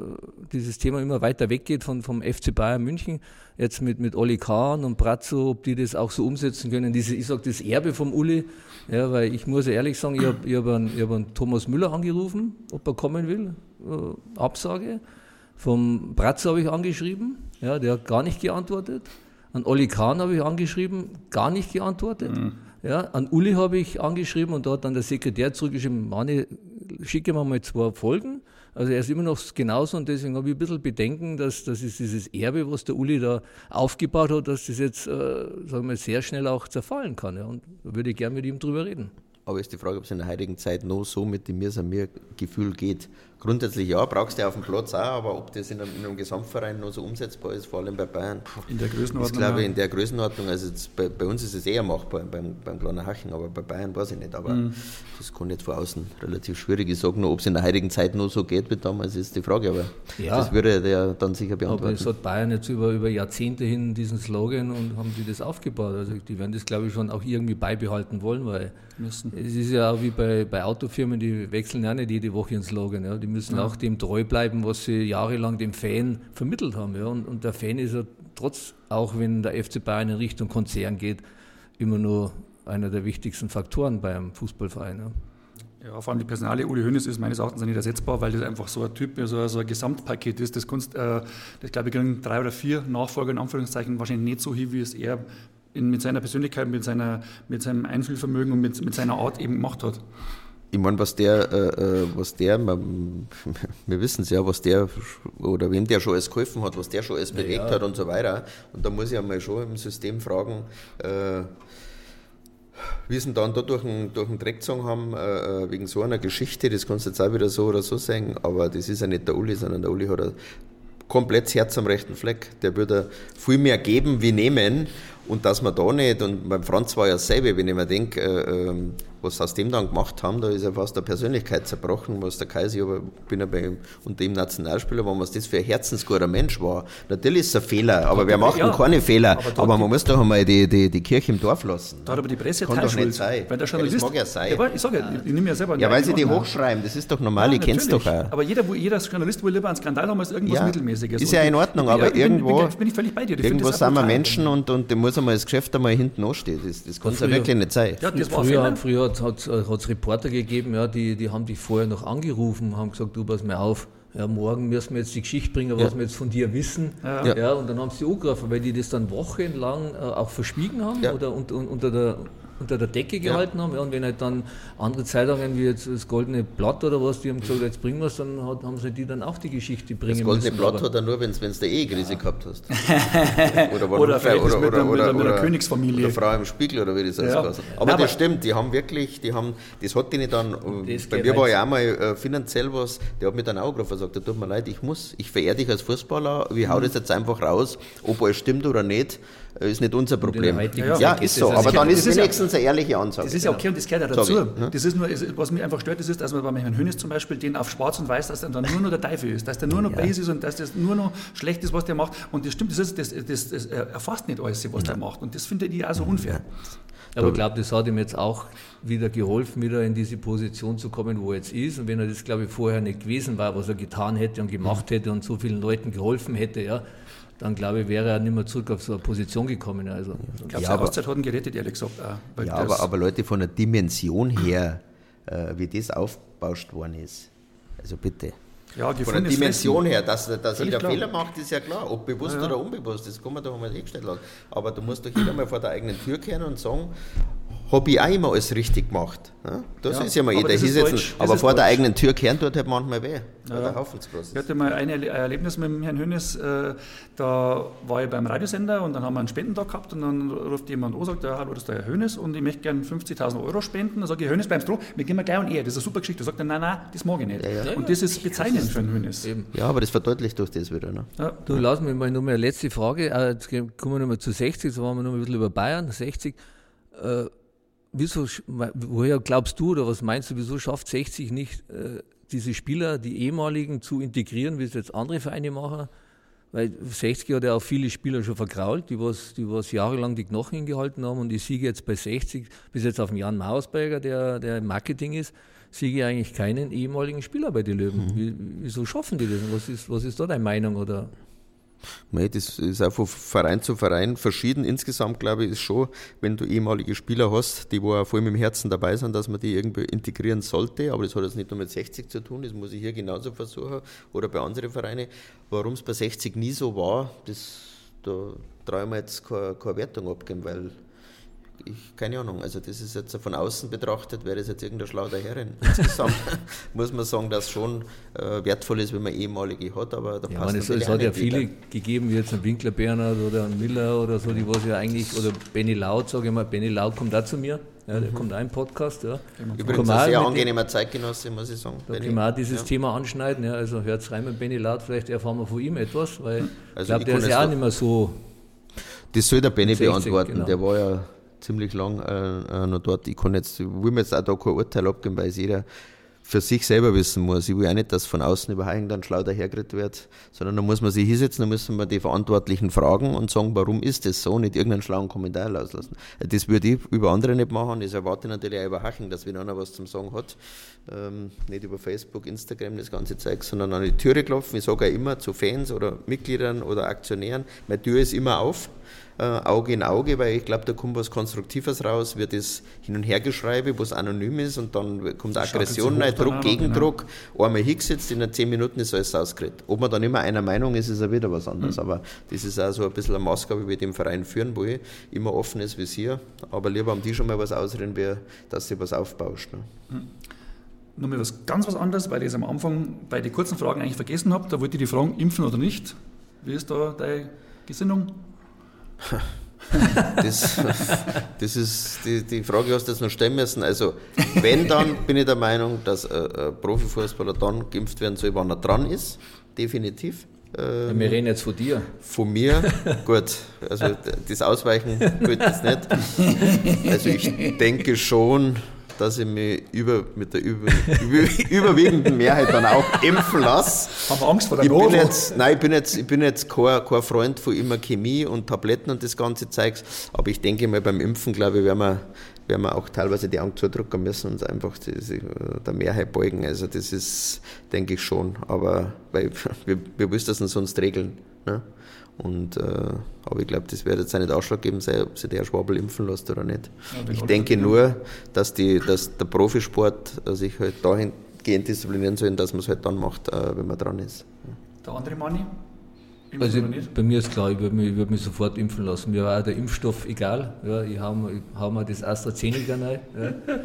dieses Thema immer weiter weggeht von, vom FC Bayern München, jetzt mit, mit Olli Kahn und Brazzo, ob die das auch so umsetzen können. Diese, ich sage das Erbe vom Uli, ja, weil ich muss ehrlich sagen, ich habe ich hab einen, hab einen Thomas Müller angerufen, ob er kommen will, äh, Absage. Vom Bratzo habe ich angeschrieben, ja, der hat gar nicht geantwortet. An Olli Kahn habe ich angeschrieben, gar nicht geantwortet. Mhm. Ja, an Uli habe ich angeschrieben und da hat dann der Sekretär zurückgeschrieben, Mani, schicke mir mal zwei Folgen. Also er ist immer noch genauso und deswegen habe ich ein bisschen Bedenken, dass das ist dieses Erbe, was der Uli da aufgebaut hat, dass das jetzt, äh, sagen wir, sehr schnell auch zerfallen kann. Ja. Und da würde ich gerne mit ihm drüber reden.
Aber ist die Frage, ob es in der heutigen Zeit noch so mit dem Mir-Gefühl geht. Grundsätzlich ja, brauchst du auf dem Platz auch, aber ob das in einem, in einem, Gesamtverein noch so umsetzbar ist, vor allem bei Bayern.
In der Größenordnung?
Ich glaube, in der Größenordnung, also bei, bei, uns ist es eher machbar, beim, beim kleinen Hachen, aber bei Bayern weiß ich nicht. Aber mhm. das kann jetzt von außen relativ schwierig. Ich sage nur, ob es in der heutigen Zeit noch so geht wie damals, ist die Frage. Aber ja, das würde der dann sicher beantworten. Aber
es hat Bayern jetzt über, über Jahrzehnte hin diesen Slogan und haben die das aufgebaut. Also die werden das, glaube ich, schon auch irgendwie beibehalten wollen, weil müssen. es ist ja auch wie bei, bei Autofirmen, die wechseln ja nicht jede Woche ihren Slogan. Ja. Die müssen ja. auch dem treu bleiben, was sie jahrelang dem Fan vermittelt haben. Ja. Und, und der Fan ist ja trotz, auch wenn der FC Bayern in Richtung Konzern geht, immer nur einer der wichtigsten Faktoren beim Fußballverein. Ja.
Ja, vor allem die Personale Uli Hoeneß ist meines Erachtens nicht ersetzbar, weil das einfach so ein Typ, so, so ein Gesamtpaket ist. Das, kannst, äh, das glaube ich, kriegen drei oder vier Nachfolger in Anführungszeichen wahrscheinlich nicht so hin, wie es er in, mit seiner Persönlichkeit, mit, seiner, mit seinem Einfühlvermögen und mit, mit seiner Art eben gemacht hat.
Ich meine, was der, äh, äh was der, wir wissen es ja, was der oder wem der schon alles geholfen hat, was der schon alles bewegt ja. hat und so weiter. Und da muss ich einmal schon im System fragen, äh, wie sie dann da durch einen, durch einen Dreck gezogen haben, äh, äh, wegen so einer Geschichte, das kannst du jetzt auch wieder so oder so sagen, aber das ist ja nicht der Uli, sondern der Uli hat ein komplett Herz am rechten Fleck. Der würde viel mehr geben wie nehmen und dass man da nicht, und beim Franz war ja dasselbe, wenn ich mir denke, äh, ähm, was sie aus dem dann gemacht haben, da ist ja fast eine Persönlichkeit zerbrochen, was der Kaiser, aber bin ja bei, unter ihm Nationalspieler, war, was das für ein herzensguter Mensch war. Natürlich ist es ein Fehler, aber wir machen
ja,
keine Fehler.
aber
Aber, man muss doch einmal die, die, die Kirche im Dorf lassen.
Da hat aber die Presse
Kann doch nicht sein.
Weil der
Ja,
Journalist,
das mag ja sein.
Ja, aber ich sage ja, ich nehme ja selber
Ja, weil sie die hochschreiben, das ist doch normal,
Ja,
ich kenn's doch auch.
Aber jeder, wo- jeder Journalist will lieber einen Skandal haben als irgendwas
Ja,
Mittelmäßiges.
ist
Und
ja
ich-
in Ordnung,
ja,
aber
ich bin,
irgendwo-
Bin, bin ich völlig bei dir. Ich
Irgendwo sind wir. Menschen und, und da muss einmal das Geschäft einmal hinten anstehen. Das, das kann es ja wirklich nicht sein.
Ja, das war
früher
Fehler.
früher hat es Reporter gegeben, ja, die, die haben dich vorher noch angerufen, haben gesagt, du pass mal auf, ja, morgen müssen wir jetzt die Geschichte bringen, was
Ja.
wir jetzt von dir wissen.
Ja.
Ja. und dann haben sie angerufen, weil die das dann wochenlang äh, auch verschwiegen haben
Ja.
oder un, un, unter, der, unter der Decke gehalten haben. Ja, und wenn halt dann andere Zeitungen wie jetzt das Goldene Blatt oder was, die haben gesagt, jetzt bringen wir es, dann hat, haben sie die dann auch die Geschichte bringen
Das goldene
müssen.
Blatt hat er nur, wenn du eine Ehekrise gehabt hast. Oder, war
Oder vielleicht ist mit einer- mit einer- mit einer Königsfamilie.
Oder Frau im Spiegel oder wie das heißt.
Ja.
Aber
Nein,
das
aber-
stimmt, die haben wirklich, die haben, das hat die dann, äh,
Das
bei mir war
weit.
ja auch mal äh, finanziell was, der hat mir dann auch gesagt, tut mir leid, ich muss, ich verehre dich als Fußballer, ich hau das jetzt einfach raus, ob alles stimmt oder nicht, ist nicht unser Problem. Ja,
Zeit
ist so,
das-
aber
das
dann
ist- ja-
wenigstens eine ehrliche Ansage.
Das ist ja okay und das gehört ja dazu.
ne?
Das ist nur, es- was mich einfach stört, das ist, dass man bei Herrn Hönes zum Beispiel den auf schwarz und weiß, dass der dann nur noch der Teufel ist, dass der nur noch böse ist und dass das nur noch schlecht ist, was der macht. Und das stimmt, das, ist, das, das, das erfasst nicht alles, was der macht. Und das finde ich auch so unfair.
Aber ich glaube, das hat ihm jetzt auch wieder geholfen, wieder in diese Position zu kommen, wo er jetzt ist. Und wenn er das, glaube ich, vorher nicht gewesen war, was er getan hätte und gemacht hätte und so vielen Leuten geholfen hätte, ja, dann glaube ich, wäre er nicht mehr zurück auf so eine Position gekommen. Also,
Ich glaube,
Ja,
seine
aber-
Auszeit hat ihn gerettet, ehrlich gesagt. Auch, weil
Ja, aber, aber Leute, von der Dimension her, äh, wie das aufgebauscht worden ist, also bitte.
ja,
Von der Dimension her, dass, dass jeder
klar.
Fehler macht, ist ja klar. Ob bewusst oder unbewusst, das kann man doch einmal hingestellt lassen. Aber du musst doch jeder mal vor der eigenen Tür kehren und sagen, habe ich auch immer alles richtig gemacht. Ja? Das
Ja,
ist ja mal
aber
jeder
das ist
hinsetzen.
deutsch, das
Aber vor der
deutsch.
eigenen Tür kehren tut halt manchmal weh, der groß
Ich hatte mal ein Erle- ein Erlebnis mit dem Herrn Hönes, äh, da war ich beim Radiosender und dann haben wir einen Spendentag gehabt und dann ruft jemand an und sagt, ja, hallo, das ist der Herr Hönes und ich möchte gerne 50.000 Euro spenden. Dann sage ich, Herr Hönes, bleibst du, wir gehen mal gleich und eher, das ist eine super Geschichte. Da sagt er, nein, nein, das mag ich nicht. Und das ist bezeichnend für einen Hönes.
Ja, aber das verdeutlicht durch das wieder. Ne?
Ja.
Du, lass mich mal noch mal eine letzte Frage. Äh, Jetzt kommen wir noch mal zu 60, jetzt waren wir noch mal ein bisschen über Bayern, 60. Äh, wieso, woher glaubst du oder was meinst du, wieso schafft 60 nicht, äh, diese Spieler, die ehemaligen, zu integrieren, wie es jetzt andere Vereine machen? Weil 60 hat ja auch viele Spieler schon vergrault, die was, die was jahrelang die Knochen hingehalten haben und ich siege jetzt bei 60, bis jetzt auf den Jan Mausberger, der, der im Marketing ist, siege ich eigentlich keinen ehemaligen Spieler bei den Löwen. Wie, wieso schaffen die das? Was ist, was ist da deine Meinung? Oder?
Mei, Das ist auch von Verein zu Verein verschieden. Insgesamt glaube ich, ist schon, wenn du ehemalige Spieler hast, die wo auch voll mit dem Herzen dabei sind, dass man die irgendwie integrieren sollte. Aber das hat jetzt nicht nur mit 60 zu tun, das muss ich hier genauso versuchen oder bei anderen Vereinen. Warum es bei 60 nie so war, das, da traue ich mir jetzt keine, keine Wertung abgeben, weil ich, keine Ahnung, also das ist jetzt von außen betrachtet, wäre das jetzt irgendein schlau Herrin. Insgesamt muss man sagen, dass es schon äh, wertvoll ist, wenn man ehemalige hat, aber da
Ja,
passt
man, es, es hat ja viele gegeben, wie jetzt ein Winkler Bernhard oder ein Miller oder so, die was ja eigentlich, oder Benny Laut, sage ich mal, Benny Laut kommt auch zu mir, ja, der kommt auch im Podcast. Ja.
Übrigens ein
auch
sehr angenehmer Zeitgenosse, muss ich sagen.
Da können wir auch dieses Thema anschneiden. Ja. Also hört rein mit Benny Laut, vielleicht erfahren wir von ihm etwas, weil
Also
ich glaube, der ist
es
ja auch nicht mehr so.
Das soll der Benny
60,
beantworten,
genau.
der war ja ziemlich lang äh, äh, noch dort. Ich kann jetzt, will mir jetzt auch da kein Urteil abgeben, weil es jeder für sich selber wissen muss. Ich will auch nicht, dass von außen über dann schlau dahergeredet wird, sondern da muss man sich hinsetzen, da müssen wir die Verantwortlichen fragen und sagen, warum ist das so, nicht irgendeinen schlauen Kommentar rauslassen. Das würde ich über andere nicht machen, das erwarte ich natürlich auch über Haching, dass wenn einer was zum Sagen hat, ähm, nicht über Facebook, Instagram das ganze Zeug, sondern an die Türe klopfen. Ich sage auch immer zu Fans oder Mitgliedern oder Aktionären, meine Tür ist immer auf äh, Auge in Auge, weil ich glaube, da kommt was Konstruktives raus, wird das Hin- und Hergeschreibe, wo es anonym ist und dann kommt Aggression rein, Druck, Gegendruck, einmal hingesetzt, in 10 Minuten ist alles ausgeredet. Ob man dann immer einer Meinung ist, ist ja wieder was anderes, aber das ist auch so ein bisschen eine Maßgabe, wie wir den Verein führen, wo ich immer offen ist wie Sie, aber lieber am die schon mal was ausreden, wie dass sie was aufbauscht. Ne?
Nochmal was ganz was anderes, weil ich es am Anfang bei den kurzen Fragen eigentlich vergessen habe. Da wollte ich die Fragen, impfen oder nicht. Wie ist da deine Gesinnung?
Das, das ist die, die Frage, hast du jetzt noch stellen müssen. Also, wenn, dann bin ich der Meinung, dass ein, Profifußballer dann geimpft werden soll, wann er dran ist. Definitiv.
Ja, wir reden jetzt von dir.
Von mir, gut, also das Ausweichen gilt jetzt nicht. Also ich denke schon, dass ich mich über, mit der über, über, überwiegenden Mehrheit dann auch impfen lasse.
Haben wir Angst vor der
Ich bin jetzt, nein, ich bin jetzt, ich bin jetzt kein, kein Freund von immer Chemie und Tabletten und das ganze Zeugs, aber ich denke mal beim Impfen, glaube ich, werden wir, werden wir auch teilweise die Augen zudrücken müssen und einfach die, der Mehrheit beugen. Also das ist, denke ich schon, aber weil wir, wir müssen das sonst regeln. Ne? Und, äh, aber ich glaube, das wird jetzt auch nicht ausschlaggebend sein, ob sich der Schwabel impfen lässt oder nicht.
wenn
ich denke nur, dass, die, dass der Profisport äh, sich halt dahingehend disziplinieren soll, dass man es halt dann macht, äh, wenn man dran ist.
Der andere Manni?
Also bei mir ist klar, ich würde mich, ich würd mich sofort impfen lassen. Mir war auch der Impfstoff egal. Ja, ich ich hau mir das AstraZeneca rein. Ja.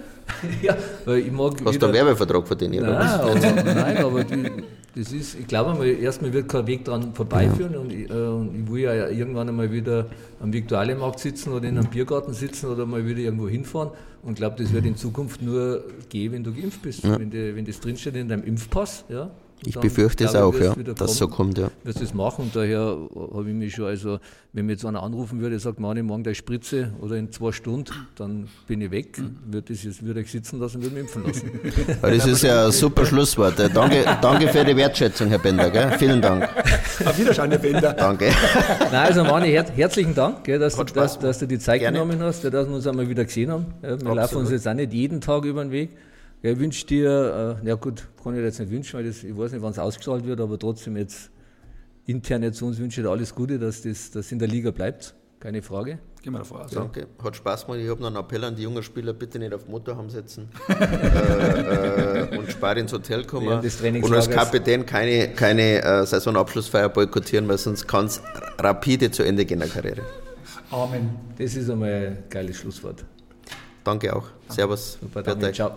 ja, weil ich mag
Hast du einen Werbevertrag von denen? oder was?
Nein, aber, nein, aber die, das ist, ich glaube einmal, erstmal wird kein Weg dran vorbeiführen und ich, äh, und ich will ja irgendwann einmal wieder am Viktualienmarkt sitzen oder in einem Biergarten sitzen oder mal wieder irgendwo hinfahren und glaube, das wird in Zukunft nur gehen, wenn du geimpft bist, wenn, die, wenn das drinsteht in deinem Impfpass. Ja,
Ich befürchte es auch,
ich,
ja, dass so
kommen
kommt, ja.
wirst das machen und daher habe ich mich schon, also wenn mir jetzt einer anrufen würde, sagt, Mani, morgen deine Spritze oder in zwei Stunden, dann bin ich weg, würde ich jetzt würde ich sitzen lassen und würde mich impfen lassen.
Aber das ist ja ein super Schlusswort. Danke, danke für die Wertschätzung, Herr Bender. Gell? Vielen Dank.
Auf Wiederschauen, Herr Bender.
Danke.
Nein, also Mani, her herzlichen Dank, gell, dass, du, dass, dass du die Zeit
Gerne.
genommen hast, dass wir uns einmal wieder gesehen haben. Wir laufen
Absolut.
uns jetzt auch nicht jeden Tag über den Weg. Ja, ich wünsche dir, äh, ja gut, kann ich dir jetzt nicht wünschen, weil das, ich weiß nicht, wann es ausgestrahlt wird, aber trotzdem jetzt intern jetzt zu uns wünsche ich dir alles Gute, dass das dass in der Liga bleibt. Keine Frage.
Gehen wir davor aus.
Danke. Hat Spaß gemacht. Ich habe noch einen Appell an die jungen Spieler, bitte nicht auf Motorham setzen äh, äh, und sparen ins Hotel kommen. Und als Kapitän keine, keine äh, Saisonabschlussfeier boykottieren, weil sonst kann es rapide zu Ende gehen, der Karriere.
Amen.
Das ist einmal ein geiles Schlusswort.
Danke auch. Servus.
Super, danke. Ciao.